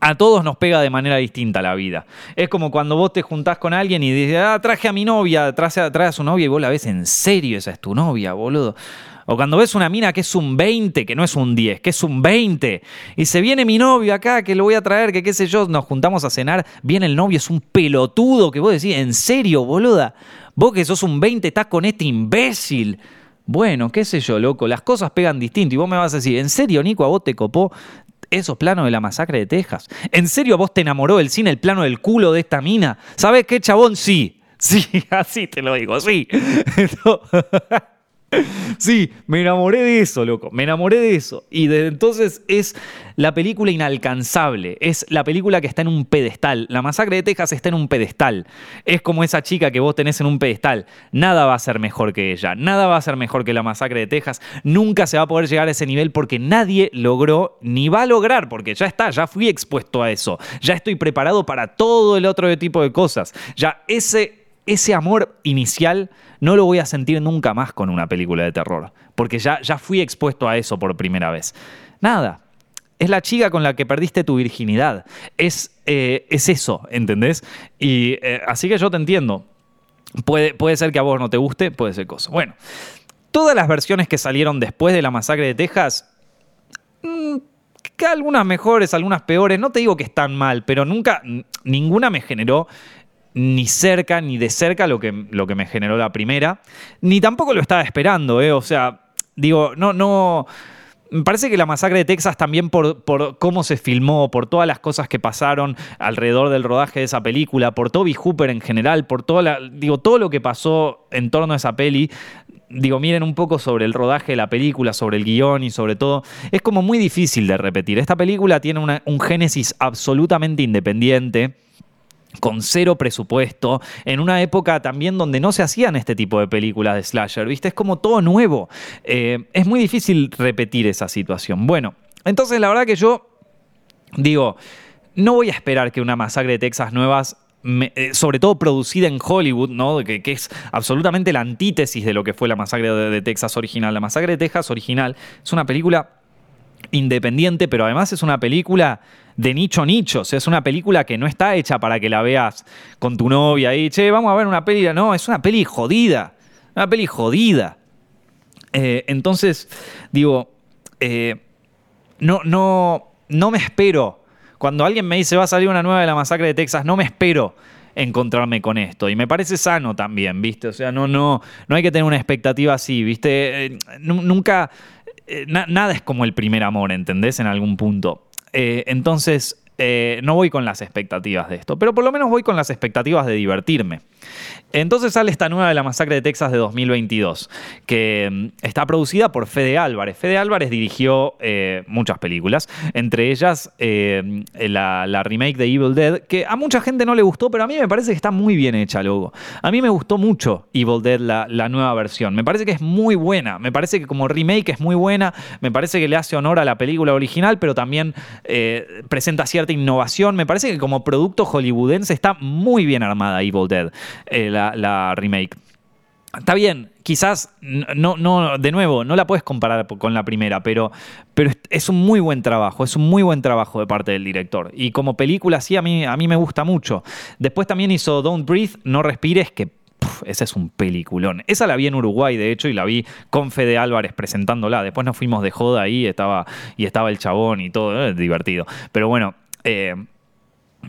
A todos nos pega de manera distinta la vida. Es como cuando vos te juntás con alguien y dices, ah, traje a mi novia, traje a, su novia y vos la ves en serio, esa es tu novia, boludo. O cuando ves una mina que es un 20, que no es un 10, que es un 20, y se viene mi novio acá, que lo voy a traer, que qué sé yo, nos juntamos a cenar, viene el novio, es un pelotudo, que vos decís, en serio, boluda. Vos que sos un 20 estás con este imbécil. Bueno, qué sé yo, loco, las cosas pegan distinto y vos me vas a decir, ¿en serio, Nico, a vos te copó esos planos de la masacre de Texas? ¿En serio a vos te enamoró el cine el plano del culo de esta mina? ¿Sabes qué, chabón? Sí, sí, así te lo digo, sí. Sí, me enamoré de eso, loco. Me enamoré de eso. Y desde entonces es la película inalcanzable. Es la película que está en un pedestal. La masacre de Texas está en un pedestal. Es como esa chica que vos tenés en un pedestal. Nada va a ser mejor que ella. Nada va a ser mejor que la masacre de Texas. Nunca se va a poder llegar a ese nivel porque nadie logró ni va a lograr. Porque ya está, ya fui expuesto a eso. Ya estoy preparado para todo el otro tipo de cosas. Ya ese ese amor inicial no lo voy a sentir nunca más con una película de terror, porque ya, ya fui expuesto a eso por primera vez. Nada, es la chica con la que perdiste tu virginidad, es, eh, es eso, ¿entendés? Y eh, así que yo te entiendo. Puede, puede ser que a vos no te guste, puede ser cosa. Bueno, todas las versiones que salieron después de la masacre de Texas, mm, que algunas mejores, algunas peores, no te digo que están mal, pero nunca, ninguna me generó ni cerca, ni de cerca lo que, lo que me generó la primera, ni tampoco lo estaba esperando, ¿eh? O sea, digo, no, no... Me parece que la masacre de Texas también por, por, cómo se filmó, por todas las cosas que pasaron alrededor del rodaje de esa película, por Toby Hooper en general, por toda digo, todo lo que pasó en torno a esa peli, digo, miren un poco sobre el rodaje de la película, sobre el guion y sobre todo, es como muy difícil de repetir. Esta película tiene un génesis absolutamente independiente con cero presupuesto, en una época también donde no se hacían este tipo de películas de slasher, ¿viste? Es como todo nuevo. Eh, es muy difícil repetir esa situación. Bueno, entonces la verdad que yo digo, no voy a esperar que una masacre de Texas nuevas eh, sobre todo producida en Hollywood, ¿no? Que, es absolutamente la antítesis de lo que fue la masacre de, Texas original. La masacre de Texas original es una película independiente, pero además es una película de nicho nicho. O sea, es una película que no está hecha para que la veas con tu novia y, che, vamos a ver una peli. No, es una peli jodida. Una peli jodida. Eh, entonces, digo, eh, no, no, no me espero. Cuando alguien me dice va a salir una nueva de la masacre de Texas, no me espero encontrarme con esto. Y me parece sano también, ¿viste? O sea, no, no, no hay que tener una expectativa así, ¿viste? Eh, nunca. Nada es como el primer amor, ¿entendés? En algún punto. Eh, entonces, eh, no voy con las expectativas de esto, pero por lo menos voy con las expectativas de divertirme. Entonces sale esta nueva de la masacre de Texas de 2022, que mm, está producida por Fede Álvarez. Fede Álvarez dirigió eh, muchas películas, entre ellas eh, la, remake de Evil Dead, que a mucha gente no le gustó, pero a mí me parece que está muy bien hecha, luego. A mí me gustó mucho Evil Dead, la, nueva versión. Me parece que es muy buena, me parece que como remake es muy buena, me parece que le hace honor a la película original, pero también eh, presenta cierta innovación. Me parece que como producto hollywoodense está muy bien armada Evil Dead la, remake. Está bien, quizás no, no, de nuevo, no la puedes comparar con la primera, pero, pero es un muy buen trabajo, es un muy buen trabajo de parte del director. Y como película, sí, a mí, a mí me gusta mucho. Después también hizo Don't Breathe, No Respires, que ese es un peliculón. Esa la vi en Uruguay, de hecho, y la vi con Fede Álvarez presentándola. Después nos fuimos de joda ahí estaba, y estaba el chabón y todo, divertido. Pero bueno, eh,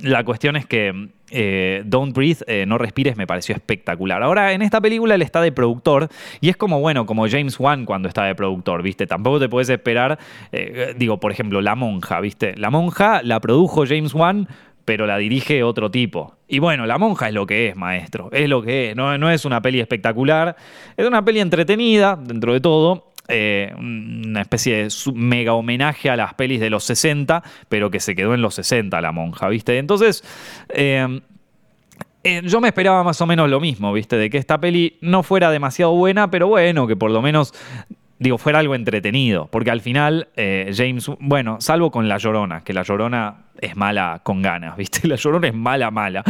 la cuestión es que eh, Don't Breathe, eh, No Respires, me pareció espectacular. Ahora, en esta película él está de productor y es como, bueno, como James Wan cuando está de productor, ¿viste? Tampoco te puedes esperar, eh, digo, por ejemplo, La Monja, ¿viste? La Monja la produjo James Wan, pero la dirige otro tipo. Y bueno, La Monja es lo que es, maestro, es lo que es, no, no es una peli espectacular, es una peli entretenida, dentro de todo, eh, una especie de mega homenaje a las pelis de los 60, pero que se quedó en los 60 la monja, ¿viste? Entonces, eh, eh, yo me esperaba más o menos lo mismo, ¿viste? De que esta peli no fuera demasiado buena, pero bueno, que por lo menos digo, fuera algo entretenido, porque al final James, bueno, salvo con La Llorona, que La Llorona es mala con ganas, ¿viste? La Llorona es mala, mala.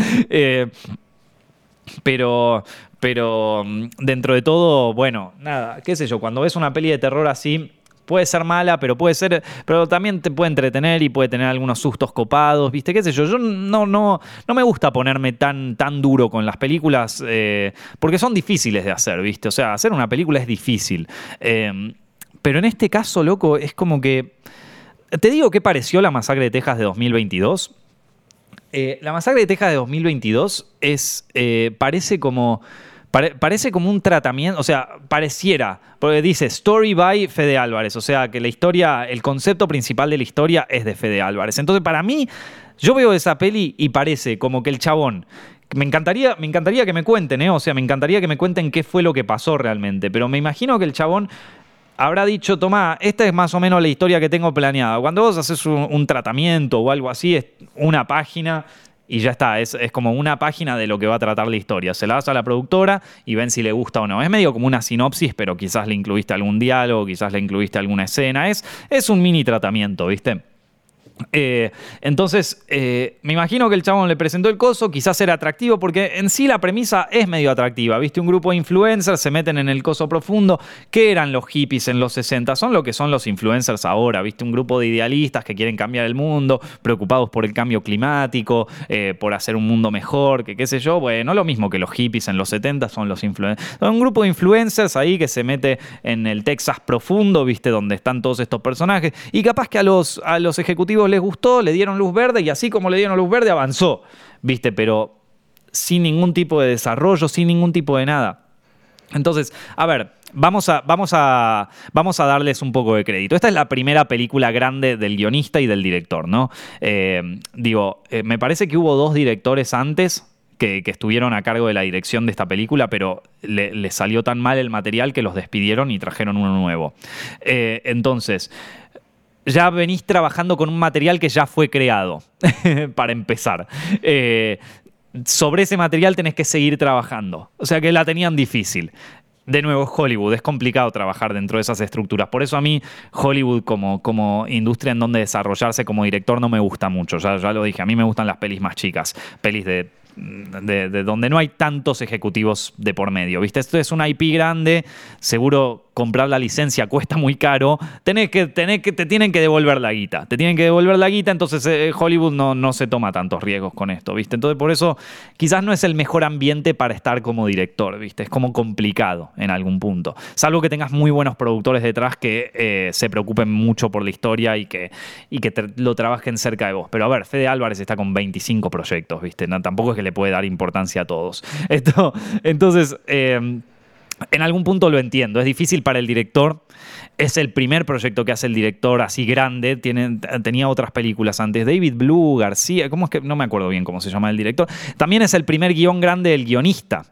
Pero, pero mm, dentro de todo, bueno, nada, qué sé yo, cuando ves una peli de terror así, puede ser mala, pero puede ser, pero también te puede entretener y puede tener algunos sustos copados, ¿viste? ¿Qué sé yo? Yo no, no, no me gusta ponerme tan, tan duro con las películas eh, porque son difíciles de hacer, ¿viste? O sea, hacer una película es difícil. Eh, pero en este caso, loco, es como que... Te digo qué pareció la masacre de Texas de 2022. Eh, la masacre de Texas de 2022 es, parece como parece como un tratamiento, o sea, pareciera, porque dice Story by Fede Álvarez, o sea, que la historia, el concepto principal de la historia es de Fede Álvarez. Entonces, para mí, yo veo esa peli y parece como que el chabón me encantaría, me encantaría que me cuenten, ¿eh? O sea, me encantaría que me cuenten qué fue lo que pasó realmente. Pero me imagino que el chabón habrá dicho, toma, esta es más o menos la historia que tengo planeada. Cuando vos haces un, tratamiento o algo así, es una página y ya está, es, como una página de lo que va a tratar la historia. Se la das a la productora y ven si le gusta o no. Es medio como una sinopsis, pero quizás le incluiste algún diálogo, quizás le incluiste alguna escena. Es, es un mini tratamiento, ¿viste? Eh, entonces, eh, me imagino que el chabón le presentó el coso, quizás era atractivo, porque en sí la premisa es medio atractiva. Viste, un grupo de influencers se meten en el coso profundo. ¿Qué eran los hippies en los 60? Son lo que son los influencers ahora. Viste, un grupo de idealistas que quieren cambiar el mundo, preocupados por el cambio climático, eh, por hacer un mundo mejor, que qué sé yo. Bueno, lo mismo que los hippies en los 70 son los influencers. Son un grupo de influencers ahí que se mete en el Texas profundo, viste, donde están todos estos personajes. Y capaz que a los, a los ejecutivos les gustó, le dieron luz verde y así como le dieron luz verde avanzó, ¿viste? Pero sin ningún tipo de desarrollo, sin ningún tipo de nada. Entonces, a ver, vamos a, vamos a, vamos a darles un poco de crédito. Esta es la primera película grande del guionista y del director, ¿no? Eh, digo, eh, me parece que hubo dos directores antes que, estuvieron a cargo de la dirección de esta película, pero le, salió tan mal el material que los despidieron y trajeron uno nuevo. Eh, entonces, ya venís trabajando con un material que ya fue creado, para empezar. Eh, sobre ese material tenés que seguir trabajando. O sea que la tenían difícil. De nuevo, Hollywood, es complicado trabajar dentro de esas estructuras. Por eso a mí Hollywood como, como industria en donde desarrollarse como director no me gusta mucho. Ya, lo dije, a mí me gustan las pelis más chicas. Pelis de de, donde no hay tantos ejecutivos de por medio. ¿Viste? Esto es una IP grande, seguro comprar la licencia cuesta muy caro, tenés que, tenés que, te tienen que devolver la guita. Te tienen que devolver la guita, entonces eh, Hollywood no, no se toma tantos riesgos con esto, ¿viste? Entonces por eso quizás no es el mejor ambiente para estar como director, ¿viste? Es como complicado en algún punto. Salvo que tengas muy buenos productores detrás que eh, se preocupen mucho por la historia y que, y que lo trabajen cerca de vos. Pero a ver, Fede Álvarez está con 25 proyectos, ¿viste? tampoco es que le puede dar importancia a todos. Esto, entonces... Eh, en algún punto lo entiendo, es difícil para el director. Es el primer proyecto que hace el director así grande. Tenía otras películas antes. David Blue, García, ¿cómo es que? No me acuerdo bien cómo se llama el director. También es el primer guion grande del guionista.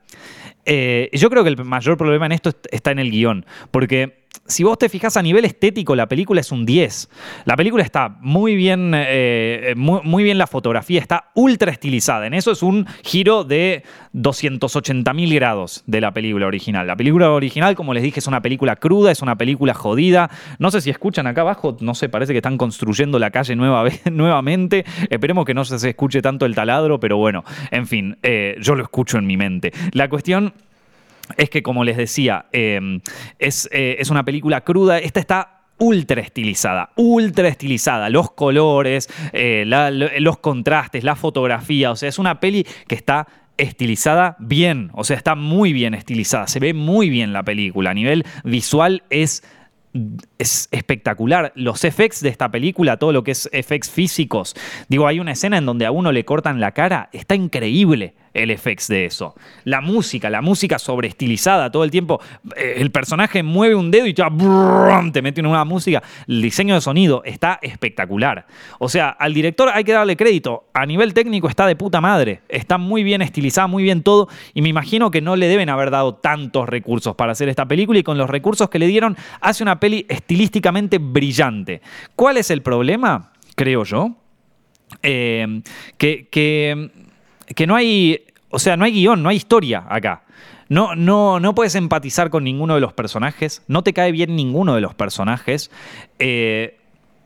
Eh, yo creo que el mayor problema en esto está en el guion. Porque si vos te fijas a nivel estético, la película es un 10. La película está muy bien, eh, muy, bien la fotografía, está ultra estilizada. En eso es un giro de 280 mil grados de la película original. La película original, como les dije, es una película cruda, es una película jodida. No sé si escuchan acá abajo, no sé, parece que están construyendo la calle nueva, nuevamente. Esperemos que no se escuche tanto el taladro, pero bueno, en fin, eh, yo lo escucho en mi mente. La cuestión es que, como les decía, em, eh, es, una película cruda. Esta está ultra estilizada, ultra estilizada. Los colores, eh, los contrastes, la fotografía. O sea, es una peli que está estilizada bien. O sea, está muy bien estilizada. Se ve muy bien la película. A nivel visual es es espectacular. Los effects de esta película, todo lo que es effects físicos. Digo, hay una escena en donde a uno le cortan la cara, está increíble el effects de eso. La música, la música sobreestilizada todo el tiempo. Eh, el personaje mueve un dedo y ya te mete en una música. El diseño de sonido está espectacular. O sea, al director hay que darle crédito. A nivel técnico está de puta madre. Está muy bien estilizada, muy bien todo. Y me imagino que no le deben haber dado tantos recursos para hacer esta película. Y con los recursos que le dieron, hace una peli estilísticamente brillante. ¿Cuál es el problema? Creo yo. Que que no hay, o sea, no hay guion, no hay historia acá. No, no, no puedes empatizar con ninguno de los personajes, no te cae bien ninguno de los personajes. Eh,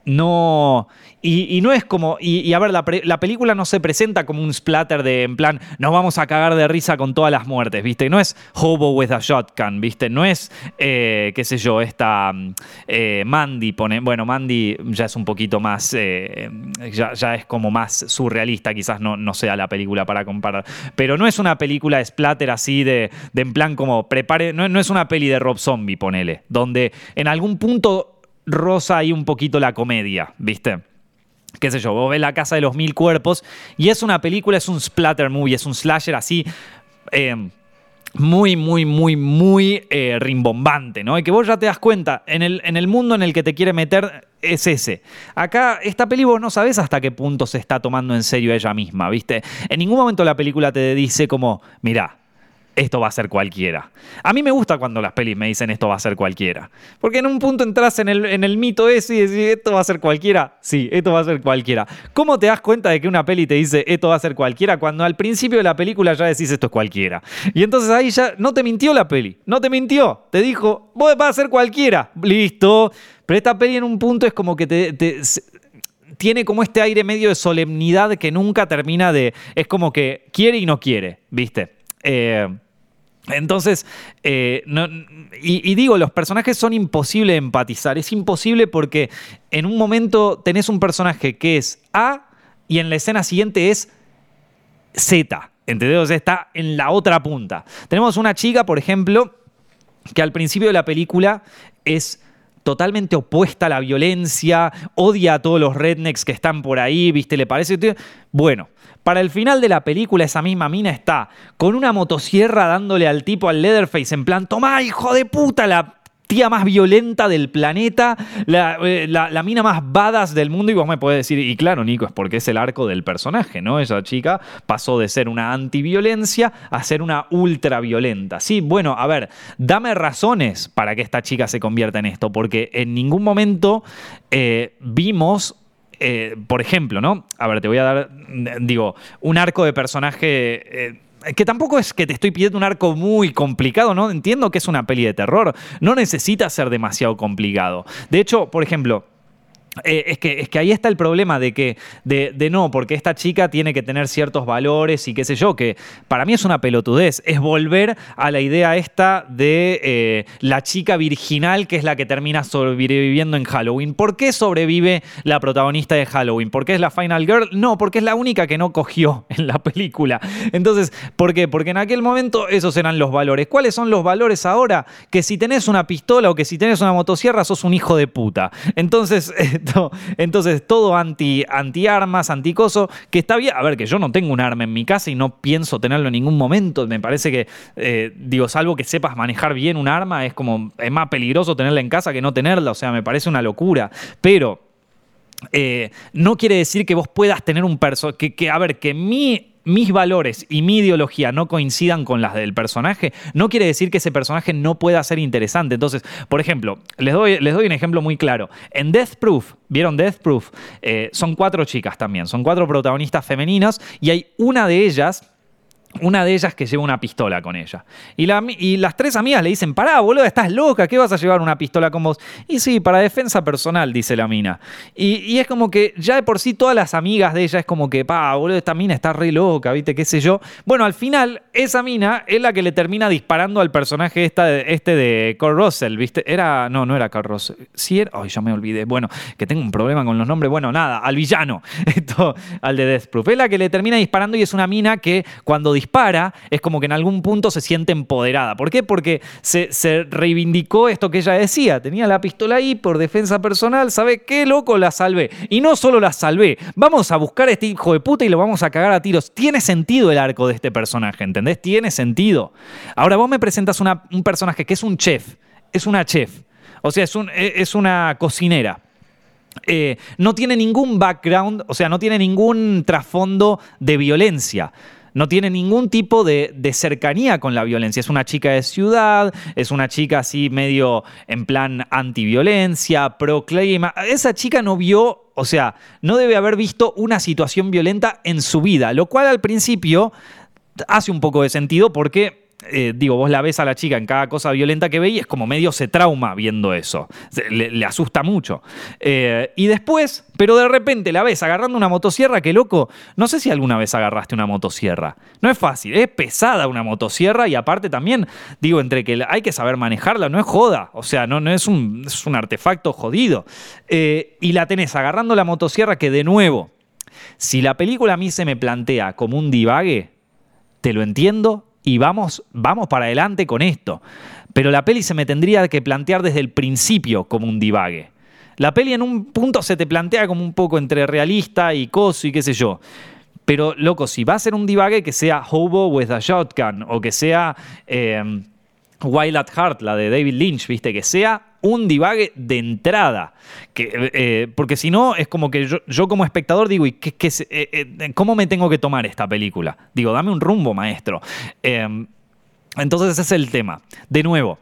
no. Y, no es como. Y, a ver, la, película no se presenta como un splatter de en plan, nos vamos a cagar de risa con todas las muertes, ¿viste? No es Hobo with a Shotgun, ¿viste? No es, eh, qué sé yo, esta eh, Mandy pone. Bueno, Mandy ya es un poquito más. Eh, ya, es como más surrealista, quizás no, no sea la película para comparar. Pero no es una película splatter así de, de en plan como prepare. No, no es una peli de Rob Zombie, ponele. Donde en algún punto rosa ahí un poquito la comedia, ¿viste? qué sé yo, vos ves La Casa de los Mil Cuerpos y es una película, es un splatter movie, es un slasher así, eh, muy, muy, muy, muy eh, rimbombante, ¿no? Y que vos ya te das cuenta, en el, en el mundo en el que te quiere meter es ese. Acá, esta peli vos no sabes hasta qué punto se está tomando en serio ella misma, ¿viste? En ningún momento la película te dice como, mira, esto va a ser cualquiera. A mí me gusta cuando las pelis me dicen esto va a ser cualquiera. Porque en un punto entras en el, mito ese y decís, esto va a ser cualquiera. Sí, esto va a ser cualquiera. ¿Cómo te das cuenta de que una peli te dice esto va a ser cualquiera cuando al principio de la película ya decís esto es cualquiera? Y entonces ahí ya no te mintió la peli. No te mintió. Te dijo, va a ser cualquiera. Listo. Pero esta peli en un punto es como que te, tiene como este aire medio de solemnidad que nunca termina de. Es como que quiere y no quiere, ¿viste? Eh, entonces, eh, y, digo, los personajes son imposibles de empatizar. Es imposible porque en un momento tenés un personaje que es A y en la escena siguiente es Z. ¿Entendés? O sea, está en la otra punta. Tenemos una chica, por ejemplo, que al principio de la película es totalmente opuesta a la violencia, odia a todos los rednecks que están por ahí, ¿viste? Le parece. Bueno, para el final de la película, esa misma mina está con una motosierra dándole al tipo al Leatherface en plan, toma, hijo de puta, la tía más violenta del planeta, eh, la, mina más badass del mundo. Y vos me podés decir, y claro, Nico, es porque es el arco del personaje, ¿no? Esa chica pasó de ser una antiviolencia a ser una ultraviolenta. Sí, bueno, a ver, dame razones para que esta chica se convierta en esto, porque en ningún momento eh, vimos eh, por ejemplo, ¿no? A ver, te voy a dar, digo, un arco de personaje... que tampoco es que te estoy pidiendo un arco muy complicado, ¿no? Entiendo que es una peli de terror. No necesita ser demasiado complicado. De hecho, por ejemplo, eh, es, que, es que ahí está el problema de que, de, no, porque esta chica tiene que tener ciertos valores y qué sé yo, que para mí es una pelotudez, es volver a la idea esta de eh, la chica virginal que es la que termina sobreviviendo en Halloween. ¿Por qué sobrevive la protagonista de Halloween? ¿Por qué es la Final Girl? No, porque es la única que no cogió en la película. Entonces, ¿por qué? Porque en aquel momento esos eran los valores. ¿Cuáles son los valores ahora? Que si tenés una pistola o que si tenés una motosierra sos un hijo de puta. Entonces... Entonces, todo anti, anti anticoso, que está bien. A ver, que yo no tengo un arma en mi casa y no pienso tenerlo en ningún momento. Me parece que, eh, digo, salvo que sepas manejar bien un arma, es como, es más peligroso tenerla en casa que no tenerla. O sea, me parece una locura. Pero. Eh, no quiere decir que vos puedas tener un personaje. Que, que, a ver, que mi mis valores y mi ideología no coincidan con las del personaje, no quiere decir que ese personaje no pueda ser interesante. Entonces, por ejemplo, les doy, les doy un ejemplo muy claro. En Death Proof, ¿vieron Death Proof? Eh, son cuatro chicas también, son cuatro protagonistas femeninas y hay una de ellas una de ellas que lleva una pistola con ella. Y, las tres amigas le dicen, pará, boludo, estás loca, ¿qué vas a llevar una pistola con vos? Y sí, para defensa personal, dice la mina. Y, es como que ya de por sí todas las amigas de ella es como que, pa, boludo, esta mina está re loca, ¿viste? ¿Qué sé yo? Bueno, al final, esa mina es la que le termina disparando al personaje este de Carl Russell, ¿viste? Era, no, no era Carl Russell. Sí era, ay, ya me olvidé. Bueno, que tengo un problema con los nombres. Bueno, nada, al villano, esto, al de Death Proof. Es la que le termina disparando y es una mina que cuando dispara, es como que en algún punto se siente empoderada. ¿Por qué? Porque se, reivindicó esto que ella decía. Tenía la pistola ahí por defensa personal. ¿Sabe qué, loco? La salvé. Y no solo la salvé. Vamos a buscar a este hijo de puta y lo vamos a cagar a tiros. Tiene sentido el arco de este personaje, ¿entendés? Tiene sentido. Ahora vos me presentas un personaje que es un chef. Es una chef. O sea, es, un, e, es una cocinera. Eh, no tiene ningún background, o sea, no tiene ningún trasfondo de violencia no tiene ningún tipo de, cercanía con la violencia. Es una chica de ciudad, es una chica así medio en plan antiviolencia, proclama. Esa chica no vio, o sea, no debe haber visto una situación violenta en su vida, lo cual al principio hace un poco de sentido porque eh, digo, vos la ves a la chica en cada cosa violenta que ve y es como medio se trauma viendo eso. Le, asusta mucho. Eh, y después, pero de repente la ves agarrando una motosierra, que loco, no sé si alguna vez agarraste una motosierra. No es fácil, es pesada una motosierra y aparte también, digo, entre que hay que saber manejarla, no es joda. O sea, no, no es, un, es un artefacto jodido. Eh, y la tenés agarrando la motosierra que de nuevo, si la película a mí se me plantea como un divague, te lo entiendo y vamos, vamos para adelante con esto. Pero la peli se me tendría que plantear desde el principio como un divague. La peli en un punto se te plantea como un poco entre realista y coso y qué sé yo. Pero, loco, si va a ser un divague que sea Hobo with a Shotgun o que sea eh, Wild at Heart, la de David Lynch, ¿viste? Que sea un divague de entrada. Que, eh, porque si no, es como que yo, como espectador digo, ¿y qué, qué, eh, cómo me tengo que tomar esta película? Digo, dame un rumbo, maestro. entonces ese es el tema. De nuevo,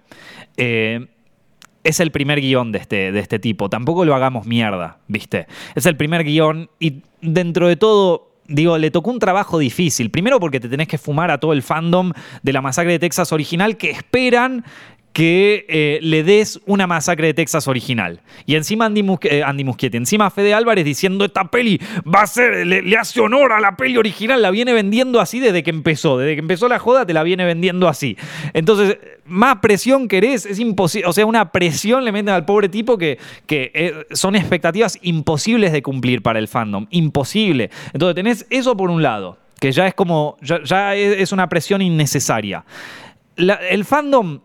es el primer guion de este, de este tipo. Tampoco lo hagamos mierda, ¿viste? Es el primer guion y dentro de todo digo, le tocó un trabajo difícil. Primero porque te tenés que fumar a todo el fandom de la masacre de Texas original que esperan que eh, le des una masacre de Texas original. Y encima Andy, eh, Muschietti, encima Fede Álvarez diciendo esta peli va a ser, le, hace honor a la peli original, la viene vendiendo así desde que empezó, desde que empezó la joda te la viene vendiendo así. Entonces, más presión querés, es imposible, o sea, una presión le meten al pobre tipo que, que eh, son expectativas imposibles de cumplir para el fandom, imposible. Entonces tenés eso por un lado, que ya es como, ya, es una presión innecesaria. el fandom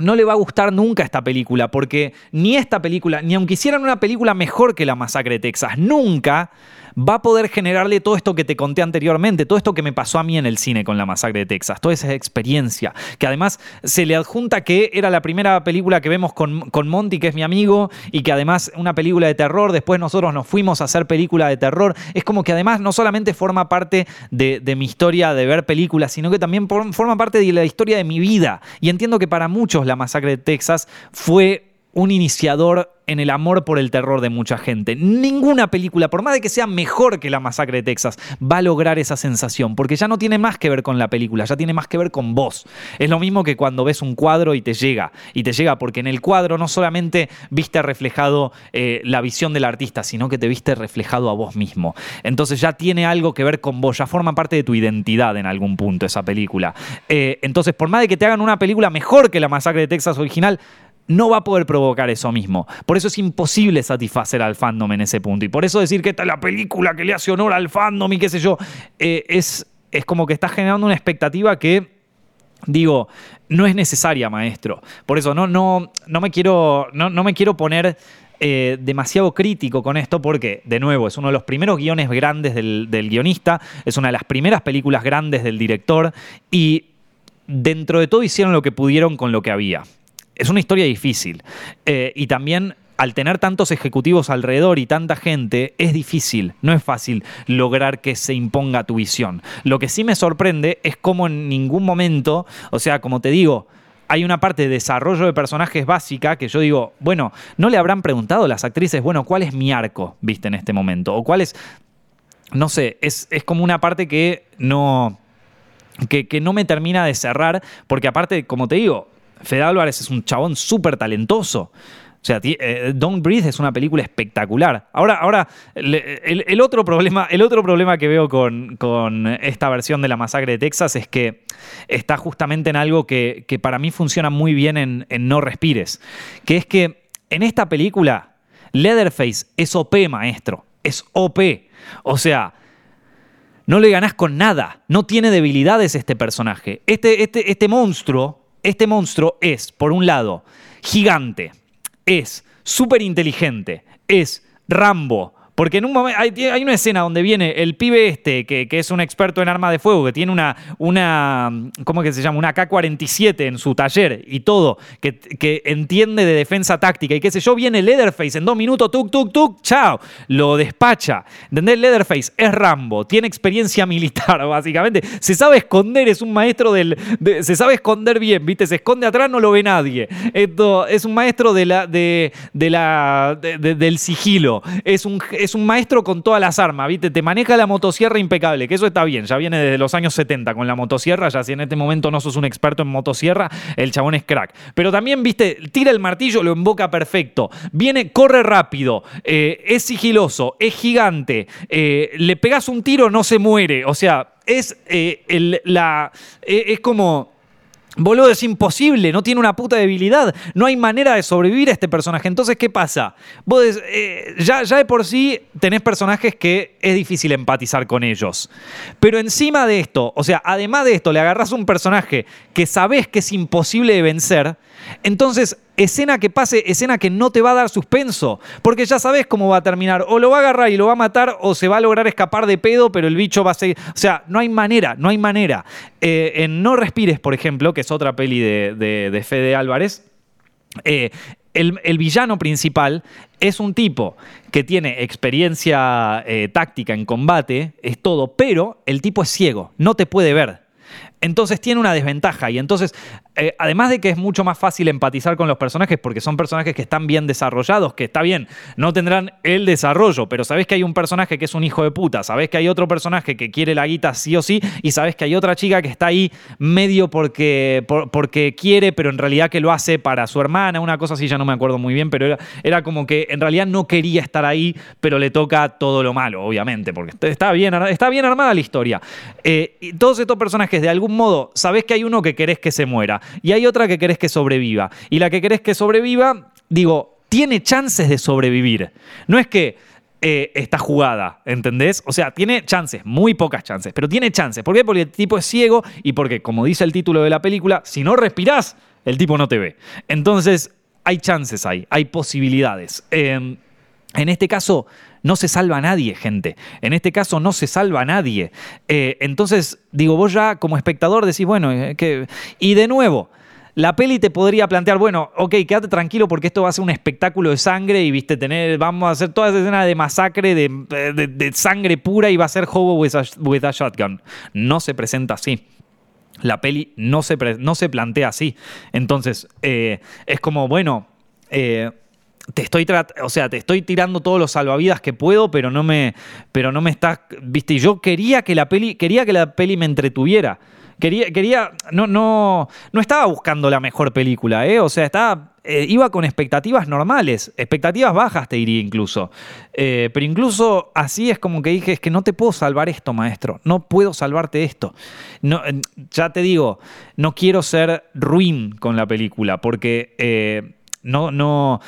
no le va a gustar nunca esta película, porque ni esta película, ni aunque hicieran una película mejor que La Masacre de Texas, nunca va a poder generarle todo esto que te conté anteriormente, todo esto que me pasó a mí en el cine con la masacre de Texas, toda esa experiencia, que además se le adjunta que era la primera película que vemos con, con Monty, que es mi amigo, y que además una película de terror, después nosotros nos fuimos a hacer película de terror, es como que además no solamente forma parte de, de mi historia de ver películas, sino que también forma parte de la historia de mi vida. Y entiendo que para muchos la masacre de Texas fue un iniciador en el amor por el terror de mucha gente. Ninguna película, por más de que sea mejor que La Masacre de Texas, va a lograr esa sensación, porque ya no tiene más que ver con la película, ya tiene más que ver con vos. Es lo mismo que cuando ves un cuadro y te llega, y te llega porque en el cuadro no solamente viste reflejado eh, la visión del artista, sino que te viste reflejado a vos mismo. Entonces ya tiene algo que ver con vos, ya forma parte de tu identidad en algún punto esa película. Eh, entonces, por más de que te hagan una película mejor que La Masacre de Texas original, no va a poder provocar eso mismo. Por eso es imposible satisfacer al fandom en ese punto. Y por eso decir que esta es la película que le hace honor al fandom y qué sé yo, eh, es, es como que está generando una expectativa que digo, no es necesaria, maestro. Por eso no, no, no, me, quiero, no, me quiero poner eh, demasiado crítico con esto porque, de nuevo, es uno de los primeros guiones grandes del, del guionista, es una de las primeras películas grandes del director y dentro de todo hicieron lo que pudieron con lo que había es una historia difícil. Eh, y también al tener tantos ejecutivos alrededor y tanta gente, es difícil, no es fácil lograr que se imponga tu visión. Lo que sí me sorprende es cómo en ningún momento, o sea, como te digo, hay una parte de desarrollo de personajes básica que yo digo, bueno, no le habrán preguntado a las actrices, bueno, ¿cuál es mi arco, viste, en este momento? O cuál es, no sé, es, es como una parte que no... Que, que no me termina de cerrar, porque aparte, como te digo, Fede Álvarez es un chabón súper talentoso. O sea, eh, Don't Breathe es una película espectacular. Ahora, ahora el, otro, problema, el otro problema que veo con, esta versión de la masacre de Texas es que está justamente en algo que, para mí funciona muy bien en, en, No Respires. Que es que en esta película, Leatherface es OP, maestro. Es OP. O sea, no le ganás con nada. No tiene debilidades este personaje. Este, este, este monstruo este monstruo es, por un lado, gigante, es súper inteligente, es Rambo, porque en un momento hay, una escena donde viene el pibe este, que, es un experto en arma de fuego, que tiene una, una ¿cómo que se llama? Una K-47 en su taller y todo, que, que, entiende de defensa táctica y qué sé yo, viene Leatherface en dos minutos, tuk, tuk, tuk, chao, lo despacha. ¿Entendés? Leatherface es Rambo, tiene experiencia militar, básicamente. Se sabe esconder, es un maestro del... se sabe esconder bien, ¿viste? Se esconde atrás, no lo ve nadie. Esto es un maestro de la, de, la, del sigilo. Es un un maestro con todas las armas, ¿viste? Te maneja la motosierra impecable, que eso está bien, ya viene desde los años 70 con la motosierra, ya si en este momento no sos un experto en motosierra, el chabón es crack. Pero también, ¿viste? Tira el martillo, lo emboca perfecto, viene, corre rápido, eh, es sigiloso, es gigante, eh, le pegas un tiro, no se muere, o sea, es, eh, la, es como Boludo, es imposible, no tiene una puta debilidad, no hay manera de sobrevivir a este personaje. Entonces, ¿qué pasa? Vos eh, ya, ya de por sí tenés personajes que es difícil empatizar con ellos. Pero encima de esto, o sea, además de esto, le agarras un personaje que sabés que es imposible de vencer, entonces escena que pase, escena que no te va a dar suspenso, porque ya sabes cómo va a terminar, o lo va a agarrar y lo va a matar, o se va a lograr escapar de pedo, pero el bicho va a seguir, o sea, no hay manera, no hay manera. Eh, en No Respires, por ejemplo, que es otra peli de, de, Fede Álvarez, eh, el, villano principal es un tipo que tiene experiencia eh, táctica en combate, es todo, pero el tipo es ciego, no te puede ver. Entonces tiene una desventaja y entonces eh, además de que es mucho más fácil empatizar con los personajes porque son personajes que están bien desarrollados, que está bien, no tendrán el desarrollo, pero sabes que hay un personaje que es un hijo de puta, sabes que hay otro personaje que quiere la guita sí o sí y sabes que hay otra chica que está ahí medio porque, porque quiere, pero en realidad que lo hace para su hermana, una cosa así, ya no me acuerdo muy bien, pero era, como que en realidad no quería estar ahí, pero le toca todo lo malo, obviamente, porque está bien, está bien armada la historia. Eh, y todos estos personajes, de algún modo, sabes que hay uno que querés que se muera y hay otra que querés que sobreviva. Y la que querés que sobreviva, digo, tiene chances de sobrevivir. No es que eh, está jugada, ¿entendés? O sea, tiene chances, muy pocas chances, pero tiene chances. ¿Por qué? Porque el tipo es ciego y porque, como dice el título de la película, si no respirás, el tipo no te ve. Entonces, hay chances ahí, hay posibilidades. Em, en este caso, no se salva a nadie, gente. En este caso no se salva a nadie. Eh, entonces, digo, vos ya como espectador decís, bueno, eh, y de nuevo, la peli te podría plantear, bueno, ok, quédate tranquilo porque esto va a ser un espectáculo de sangre y viste, tener, vamos a hacer toda esa escena de masacre, de, sangre pura y va a ser Hobo with a, shotgun. No se presenta así. La peli no se, no se plantea así. Entonces, eh, es como, bueno, te estoy o sea, te estoy tirando todos los salvavidas que puedo, pero no me pero no me estás, viste, yo quería que la peli quería que la peli me entretuviera. Quería, quería, no, no, no estaba buscando la mejor película, ¿eh? O sea, estaba, eh, iba con expectativas normales, expectativas bajas te diría incluso. Eh, pero incluso así es como que dije, es que no te puedo salvar esto, maestro, no puedo salvarte esto. No, ya te digo, no quiero ser ruin con la película, porque no, no,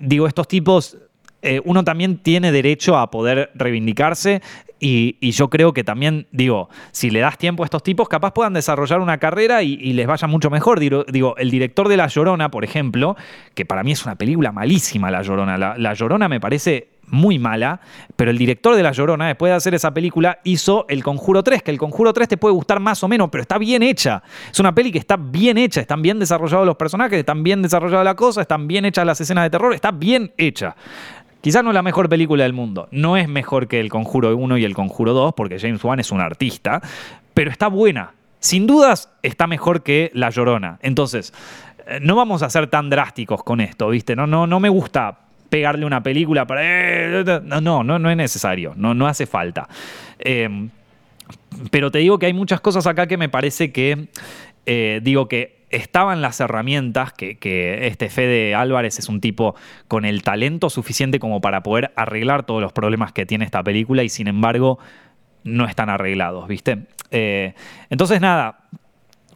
digo, estos tipos, eh, uno también tiene derecho a poder reivindicarse y, yo creo que también, digo, si le das tiempo a estos tipos, capaz puedan desarrollar una carrera y, les vaya mucho mejor. Digo, digo, el director de La Llorona, por ejemplo, que para mí es una película malísima, La Llorona. La, Llorona me parece muy mala, pero el director de La Llorona, después de hacer esa película, hizo El Conjuro 3, que El Conjuro 3 te puede gustar más o menos, pero está bien hecha. Es una peli que está bien hecha, están bien desarrollados los personajes, están bien desarrollada la cosa, están bien hechas las escenas de terror, está bien hecha. Quizás no es la mejor película del mundo. No es mejor que El Conjuro 1 y El Conjuro 2, porque James Wan es un artista, pero está buena. Sin dudas, está mejor que La Llorona. Entonces, eh, no vamos a ser tan drásticos con esto, ¿viste? No, no, no me gusta pegarle una película para... Eh, no, no, no, es necesario, no, no hace falta. Em, pero te digo que hay muchas cosas acá que me parece que, eh, digo que estaban las herramientas, que, que, este Fede Álvarez es un tipo con el talento suficiente como para poder arreglar todos los problemas que tiene esta película y sin embargo no están arreglados, ¿viste? Eh, entonces nada,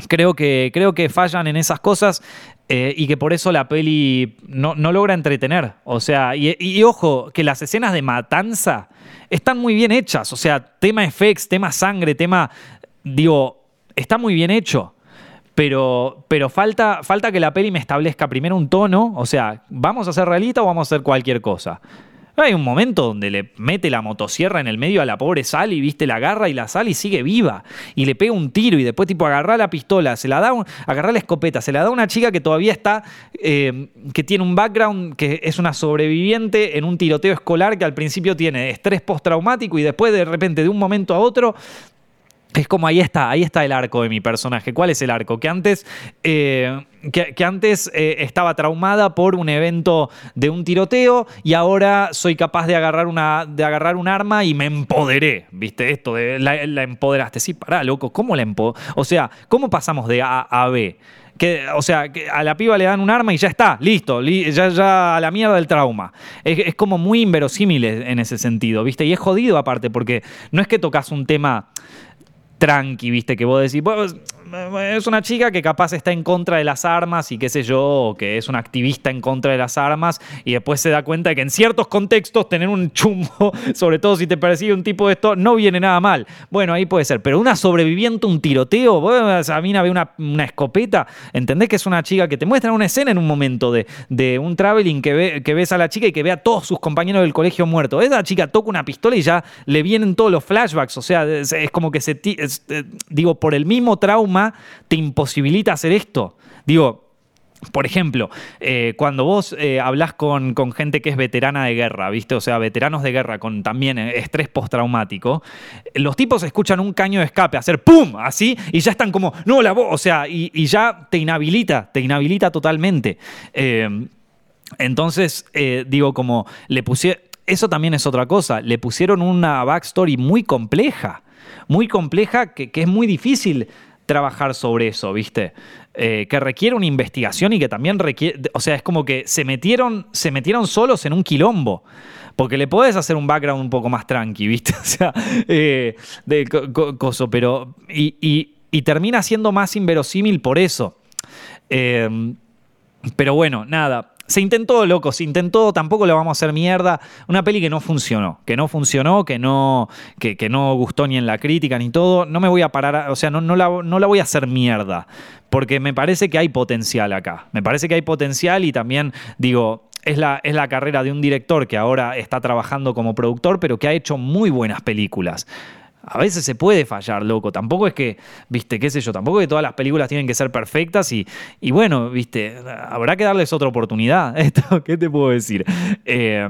creo que, creo que fallan en esas cosas. Eh, y que por eso la peli no, logra entretener. O sea, y, ojo, que las escenas de matanza están muy bien hechas. O sea, tema effects, tema sangre, tema. Digo, está muy bien hecho pero, pero falta, falta que la peli me establezca primero un tono, o sea, ¿vamos a hacer realita o vamos a hacer cualquier cosa? Hay un momento donde le mete la motosierra en el medio a la pobre Sally, viste, la agarra y la Sally sigue viva. Y le pega un tiro y después tipo agarra la pistola, se la da, agarra la escopeta, se la da a una chica que todavía está, eh, que tiene un background, que es una sobreviviente en un tiroteo escolar que al principio tiene estrés postraumático y después de repente de un momento a otro es como ahí está, ahí está el arco de mi personaje. ¿Cuál es el arco? Que antes, eh, que, antes eh, estaba traumada por un evento de un tiroteo y ahora soy capaz de agarrar, una, de agarrar un arma y me empoderé. ¿Viste esto? La, empoderaste. Sí, pará, loco, ¿cómo la empoderaste? O sea, ¿cómo pasamos de A a B? Que, o sea, a la piba le dan un arma y ya está, listo, ya, ya a la mierda del trauma. Es, es, como muy inverosímil en ese sentido, ¿viste? Y es jodido aparte, porque no es que tocas un tema tranqui, viste, que vos decís, es una chica que capaz está en contra de las armas y qué sé yo, que es una activista en contra de las armas y después se da cuenta de que en ciertos contextos tener un chumbo, sobre todo si te persigue un tipo de esto, no viene nada mal. Bueno, ahí puede ser, pero una sobreviviente, un tiroteo, a mí ve una, una escopeta, ¿entendés que es una chica que te muestra una escena en un momento de, de un traveling que, ve, que ves a la chica y que ve a todos sus compañeros del colegio muertos? Esa chica toca una pistola y ya le vienen todos los flashbacks, o sea, es, como que se... Eh, digo, por el mismo trauma te imposibilita hacer esto. Digo, por ejemplo, eh, cuando vos eh, hablas con, gente que es veterana de guerra, ¿viste? O sea, veteranos de guerra con también estrés postraumático, los tipos escuchan un caño de escape hacer ¡pum! así y ya están como, no, la voz, o sea, y, ya te inhabilita, te inhabilita totalmente. entonces, digo, como le puse, eso también es otra cosa, le pusieron una backstory muy compleja muy compleja que, es muy difícil trabajar sobre eso, ¿viste? Eh, que requiere una investigación y que también requiere, o sea, es como que se metieron, se metieron solos en un quilombo. Porque le podés hacer un background un poco más tranqui, ¿viste? O sea, eh, de coso, pero. Y, termina siendo más inverosímil por eso. Eh, pero bueno, nada se intentó, loco, se intentó, tampoco le vamos a hacer mierda. Una peli que no funcionó, que no funcionó, que no, que, no gustó ni en la crítica ni todo. No me voy a parar, o sea, no, no, la, no la voy a hacer mierda, porque me parece que hay potencial acá. Me parece que hay potencial y también, digo, es la, es la, carrera de un director que ahora está trabajando como productor, pero que ha hecho muy buenas películas a veces se puede fallar, loco. Tampoco es que, viste, qué sé yo, tampoco es que todas las películas tienen que ser perfectas y, y bueno, viste, habrá que darles otra oportunidad. Esto, ¿Qué te puedo decir? Eh,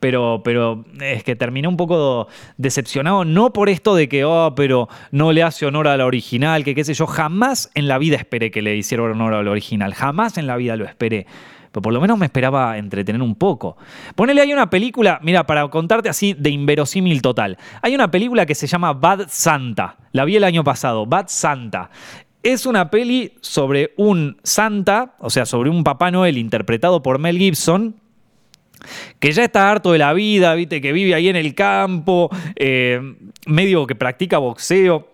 pero, pero es que terminé un poco decepcionado, no por esto de que, oh, pero no le hace honor a la original, que qué sé yo, jamás en la vida esperé que le hiciera honor a la original, jamás en la vida lo esperé pero por lo menos me esperaba entretener un poco. Ponele ahí una película, mira, para contarte así de inverosímil total. Hay una película que se llama Bad Santa. La vi el año pasado, Bad Santa. Es una peli sobre un Santa, o sea, sobre un Papá Noel interpretado por Mel Gibson, que ya está harto de la vida, ¿viste? que vive ahí en el campo, eh, medio que practica boxeo,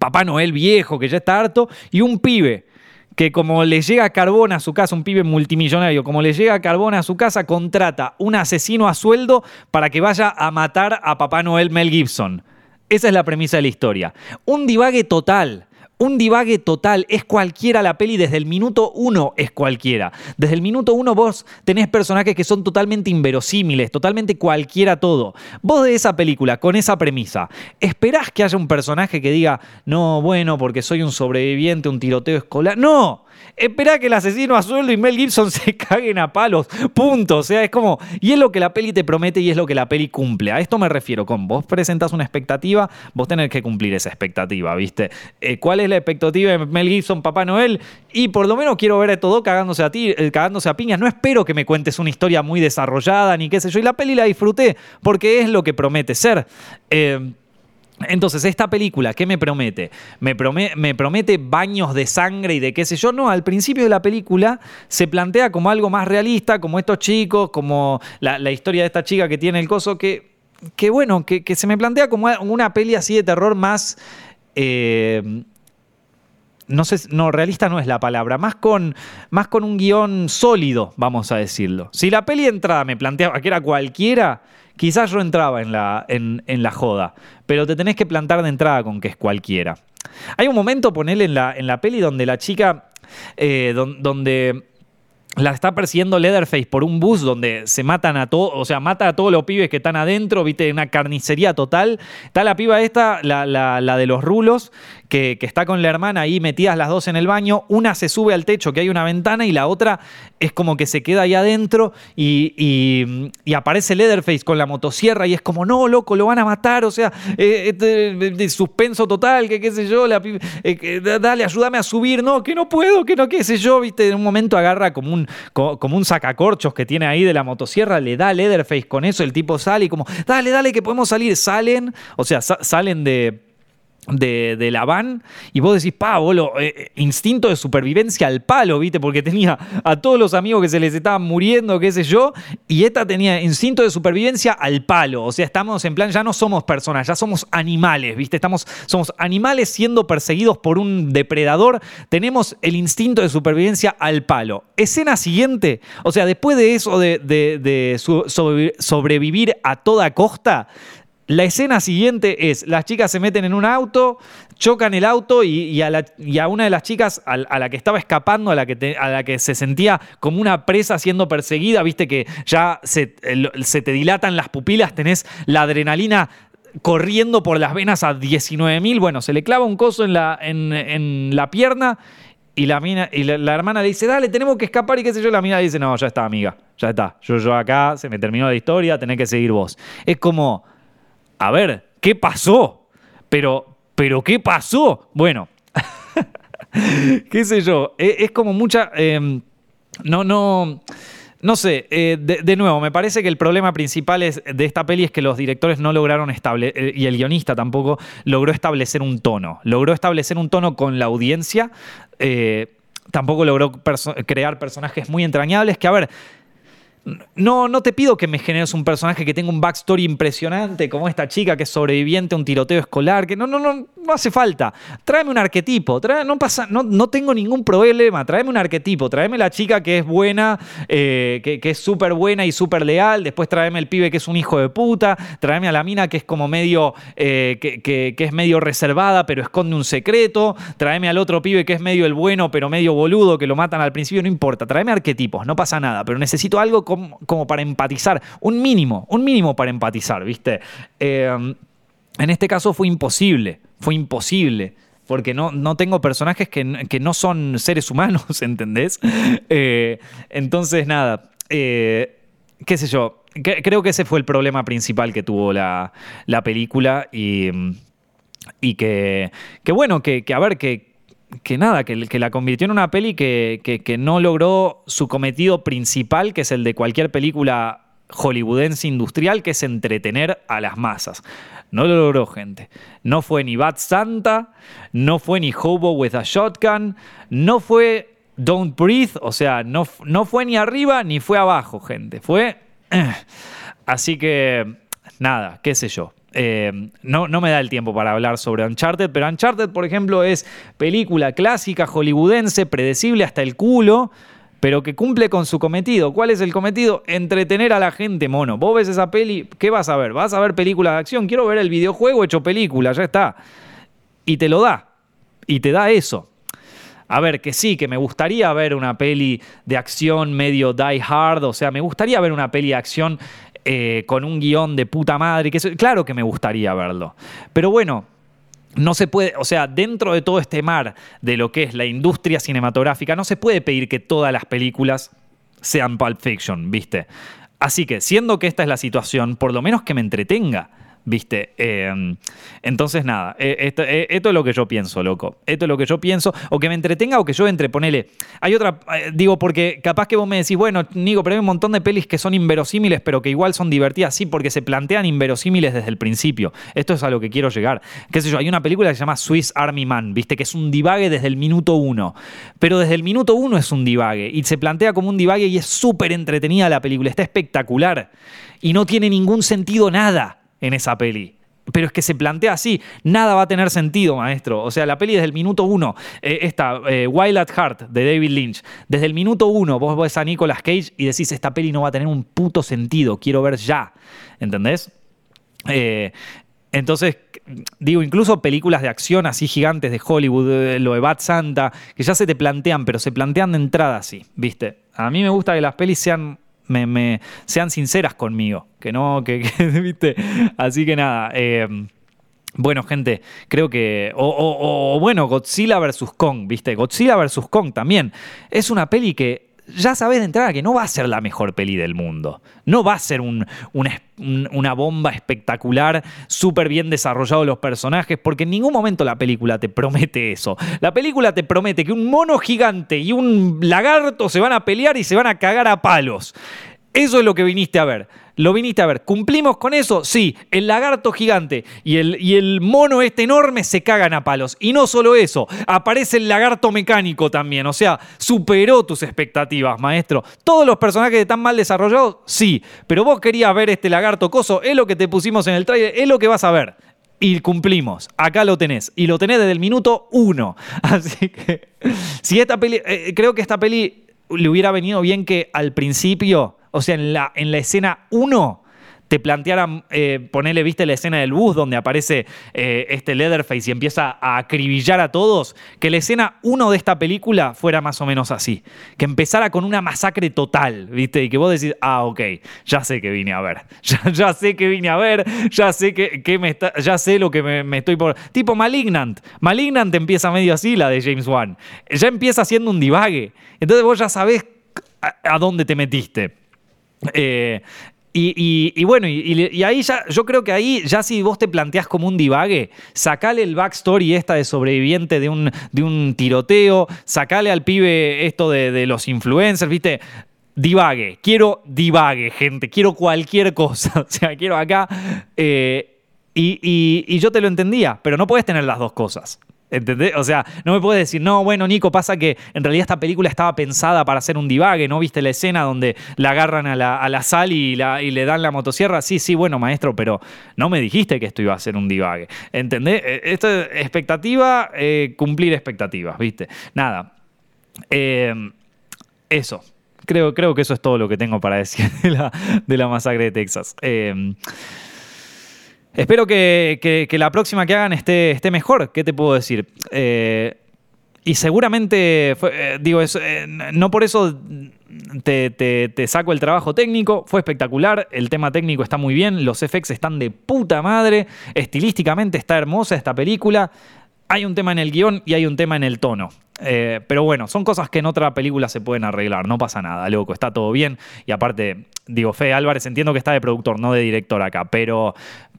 Papá Noel viejo que ya está harto, y un pibe que como le llega carbón a su casa, un pibe multimillonario, como le llega carbón a su casa, contrata un asesino a sueldo para que vaya a matar a Papá Noel Mel Gibson. Esa es la premisa de la historia. Un divague total. Un divague total, es cualquiera la peli, desde el minuto uno es cualquiera. Desde el minuto uno vos tenés personajes que son totalmente inverosímiles, totalmente cualquiera todo. Vos de esa película, con esa premisa, ¿esperás que haya un personaje que diga, no, bueno, porque soy un sobreviviente, un tiroteo escolar? No, Espera que el asesino a sueldo y Mel Gibson se caguen a palos. Punto. O sea, es como. Y es lo que la peli te promete y es lo que la peli cumple. A esto me refiero con vos presentas una expectativa, vos tenés que cumplir esa expectativa, ¿viste? Eh, ¿Cuál es la expectativa de Mel Gibson, Papá Noel? Y por lo menos quiero ver a todo cagándose a ti, eh, cagándose a piñas. No espero que me cuentes una historia muy desarrollada ni qué sé yo. Y la peli la disfruté porque es lo que promete ser. Eh, entonces, esta película, ¿qué me promete? me promete? baños de sangre y de qué sé yo. No, al principio de la película se plantea como algo más realista, como estos chicos, como la, historia de esta chica que tiene el coso, que, bueno, que, se me plantea como una peli así de terror más... Eh, no sé, no, realista no es la palabra, más con, más con un guion sólido, vamos a decirlo. Si la peli de entrada me planteaba que era cualquiera, quizás yo entraba en la, en, la joda, pero te tenés que plantar de entrada con que es cualquiera. Hay un momento, ponele en la, en la peli, donde la chica, eh, donde la está persiguiendo Leatherface por un bus donde se matan a todos, o sea, mata a todos los pibes que están adentro, viste, una carnicería total. Está la piba esta, la, la de los rulos, que, está con la hermana ahí metidas las dos en el baño. Una se sube al techo, que hay una ventana, y la otra es como que se queda ahí adentro y, aparece Leatherface con la motosierra y es como, no, loco, lo van a matar. O sea, eh, este, suspenso total, que qué sé yo, eh, dale, ayúdame a subir. No, que no puedo, que no, qué sé yo, viste. En un momento agarra como un, como, un sacacorchos que tiene ahí de la motosierra, le da Leatherface con eso, el tipo sale y como, dale, dale, que podemos salir. Salen, o sea, salen de de, la van y vos decís, pa, bolo, eh, eh, instinto de supervivencia al palo, ¿viste? Porque tenía a todos los amigos que se les estaban muriendo, qué sé yo, y esta tenía instinto de supervivencia al palo. O sea, estamos en plan, ya no somos personas, ya somos animales, ¿viste? Estamos, somos animales siendo perseguidos por un depredador, tenemos el instinto de supervivencia al palo. Escena siguiente, o sea, después de eso de, sobrevivir a toda costa, la escena siguiente es, las chicas se meten en un auto, chocan el auto y, a, una de las chicas, a, la que estaba escapando, a la que, se sentía como una presa siendo perseguida, viste que ya se, te dilatan las pupilas, tenés la adrenalina corriendo por las venas a 19.000, bueno, se le clava un coso en la, pierna y, la, mina, y la, hermana le dice, dale, tenemos que escapar y qué sé yo, la mina dice, no, ya está, amiga, ya está, yo, yo acá, se me terminó la historia, tenés que seguir vos. Es como a ver, ¿qué pasó? Pero, pero ¿qué pasó? Bueno, qué sé yo, e, es, como mucha... Em, no, no... No sé, eh, de, nuevo, me parece que el problema principal es, de esta peli es que los directores no lograron establecer, eh, y el guionista tampoco logró establecer un tono. Logró establecer un tono con la audiencia, eh, tampoco logró crear personajes muy entrañables, que a ver, no, no te pido que me generes un personaje que tenga un backstory impresionante, como esta chica que es sobreviviente a un tiroteo escolar, que no, no, no, no hace falta. Tráeme un arquetipo, no, pasa, no, no tengo ningún problema, tráeme un arquetipo, tráeme la chica que es buena, eh, que, es súper buena y súper leal, después tráeme el pibe que es un hijo de puta, tráeme a la mina que es como medio, eh, que, es medio reservada pero esconde un secreto, tráeme al otro pibe que es medio el bueno pero medio boludo, que lo matan al principio, no importa, tráeme arquetipos, no pasa nada, pero necesito algo como, para empatizar, un mínimo, un mínimo para empatizar, ¿viste? Eh, en este caso fue imposible, fue imposible porque no, no tengo personajes que, no son seres humanos, ¿entendés? Eh, entonces, nada, eh, qué sé yo, creo que ese fue el problema principal que tuvo la, película y, y que, que, bueno, que, que a ver, que, que nada, que, la convirtió en una peli que, no logró su cometido principal, que es el de cualquier película hollywoodense industrial, que es entretener a las masas. No lo logró, gente. No fue ni Bad Santa, no fue ni Hobo with a Shotgun, no fue Don't Breathe, o sea, no, no fue ni arriba ni fue abajo, gente. Fue... Así que, nada, qué sé yo. Eh, no, no, me da el tiempo para hablar sobre Uncharted, pero Uncharted, por ejemplo, es película clásica, hollywoodense, predecible hasta el culo, pero que cumple con su cometido. ¿Cuál es el cometido? Entretener a la gente, mono. Vos ves esa peli, ¿qué vas a ver? ¿Vas a ver película de acción? Quiero ver el videojuego hecho película, ya está. Y te lo da. Y te da eso. A ver, que sí, que me gustaría ver una peli de acción medio die hard, o sea, me gustaría ver una peli de acción eh, con un guion de puta madre. Que claro que me gustaría verlo. Pero bueno, no se puede, o sea, dentro de todo este mar de lo que es la industria cinematográfica, no se puede pedir que todas las películas sean Pulp Fiction, ¿viste? Así que, siendo que esta es la situación, por lo menos que me entretenga. ¿Viste? Em, entonces, nada, eh, eh, esto, es lo que yo pienso, loco. Esto es lo que yo pienso. O que me entretenga o que yo entre, ponele. Hay otra, eh, digo, porque capaz que vos me decís, bueno, Nico, pero hay un montón de pelis que son inverosímiles, pero que igual son divertidas. Sí, porque se plantean inverosímiles desde el principio. Esto es a lo que quiero llegar. Qué sé yo, hay una película que se llama Swiss Army Man, ¿viste? Que es un divague desde el minuto uno. Pero desde el minuto uno es un divague. Y se plantea como un divague y es súper entretenida la película. Está espectacular. Y no tiene ningún sentido nada en esa peli. Pero es que se plantea así, nada va a tener sentido, maestro. O sea, la peli desde el minuto uno, eh, esta, eh, Wild at Heart, de David Lynch, desde el minuto uno vos ves a Nicolas Cage y decís, esta peli no va a tener un puto sentido, quiero ver ya. ¿Entendés? Eh, entonces, digo, incluso películas de acción así gigantes de Hollywood, lo de Bad Santa, que ya se te plantean, pero se plantean de entrada así, ¿viste? A mí me gusta que las pelis sean me, sean sinceras conmigo, que no, que, viste. Así que nada. Em, bueno, gente, creo que. O, bueno, Godzilla vs. Kong, ¿viste? Godzilla vs. Kong también. Es una peli que ya sabes de entrada que no va a ser la mejor peli del mundo. No va a ser una bomba espectacular, súper bien desarrollado los personajes, porque en ningún momento la película te promete eso. La película te promete que un mono gigante y un lagarto se van a pelear y se van a cagar a palos. Eso es lo que viniste a ver. Lo viniste a ver. ¿Cumplimos con eso? Sí. El lagarto gigante y el, y el mono este enorme se cagan a palos. Y no solo eso, aparece el lagarto mecánico también. O sea, superó tus expectativas, maestro. Todos los personajes están mal desarrollados, sí. Pero vos querías ver este lagarto coso, es lo que te pusimos en el trailer, es lo que vas a ver. Y cumplimos. Acá lo tenés. Y lo tenés desde el minuto uno. Así que. Si esta peli. eh, creo que esta peli le hubiera venido bien que al principio o sea, en la, en la escena 1 te plantearan, eh, ponerle, viste la escena del bus donde aparece eh, este Leatherface y empieza a acribillar a todos, que la escena 1 de esta película fuera más o menos así, que empezara con una masacre total, viste, y que vos decís, ah, ok, ya sé que vine a ver, ya, sé que vine a ver, ya sé que, que me está, ya sé lo que me, estoy por... Tipo Malignant, Malignant empieza medio así, la de James Wan, ya empieza haciendo un divague, entonces vos ya sabés a dónde te metiste. Eh, y, bueno, y, ahí ya, yo creo que ahí ya si vos te planteás como un divague, sacale el backstory esta de sobreviviente de un, de un tiroteo, sacale al pibe esto de, los influencers, viste, divague, quiero divague, gente, quiero cualquier cosa, o sea, quiero acá. Eh, y, yo te lo entendía, pero no puedes tener las dos cosas. ¿Entendés? O sea, no me puedes decir, no, bueno, Nico, pasa que en realidad esta película estaba pensada para hacer un divague, ¿no viste la escena donde la agarran a la, a la sal y, la, y, le dan la motosierra? Sí, sí, bueno, maestro, pero no me dijiste que esto iba a ser un divague. ¿Entendés? Esto es expectativa, eh, cumplir expectativas, ¿viste? Nada. Eh, eso. Creo, creo que eso es todo lo que tengo para decir de la, de la masacre de Texas. Eh, Espero que, la próxima que hagan esté, mejor. ¿Qué te puedo decir? Eh, y seguramente, eh, digo, eh, no por eso te, te, saco el trabajo técnico. Fue espectacular. El tema técnico está muy bien. Los FX están de puta madre. Estilísticamente está hermosa esta película. Hay un tema en el guion y hay un tema en el tono. Eh, pero bueno, son cosas que en otra película se pueden arreglar. No pasa nada, loco. Está todo bien. Y aparte, digo, Fede Álvarez, entiendo que está de productor, no de director acá. Pero,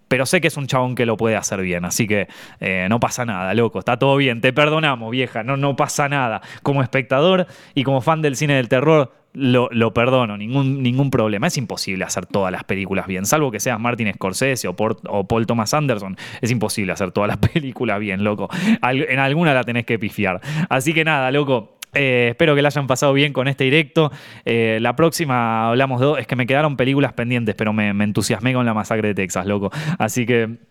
pero sé que es un chabón que lo puede hacer bien, así que eh, no pasa nada, loco, está todo bien, te perdonamos, vieja, no, no pasa nada. Como espectador y como fan del cine del terror, lo, perdono, ningún, ningún problema. Es imposible hacer todas las películas bien, salvo que seas Martin Scorsese o, o Paul Thomas Anderson. Es imposible hacer todas las películas bien, loco. En alguna la tenés que pifiar. Así que nada, loco. Eh, espero que la hayan pasado bien con este directo. Eh, la próxima hablamos de. Es que me quedaron películas pendientes, pero me, me entusiasmé con la masacre de Texas, loco. Así que.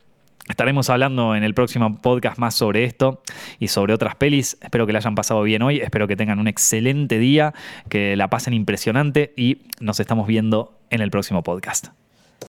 Estaremos hablando en el próximo podcast más sobre esto y sobre otras pelis. Espero que la hayan pasado bien hoy, espero que tengan un excelente día, que la pasen impresionante y nos estamos viendo en el próximo podcast.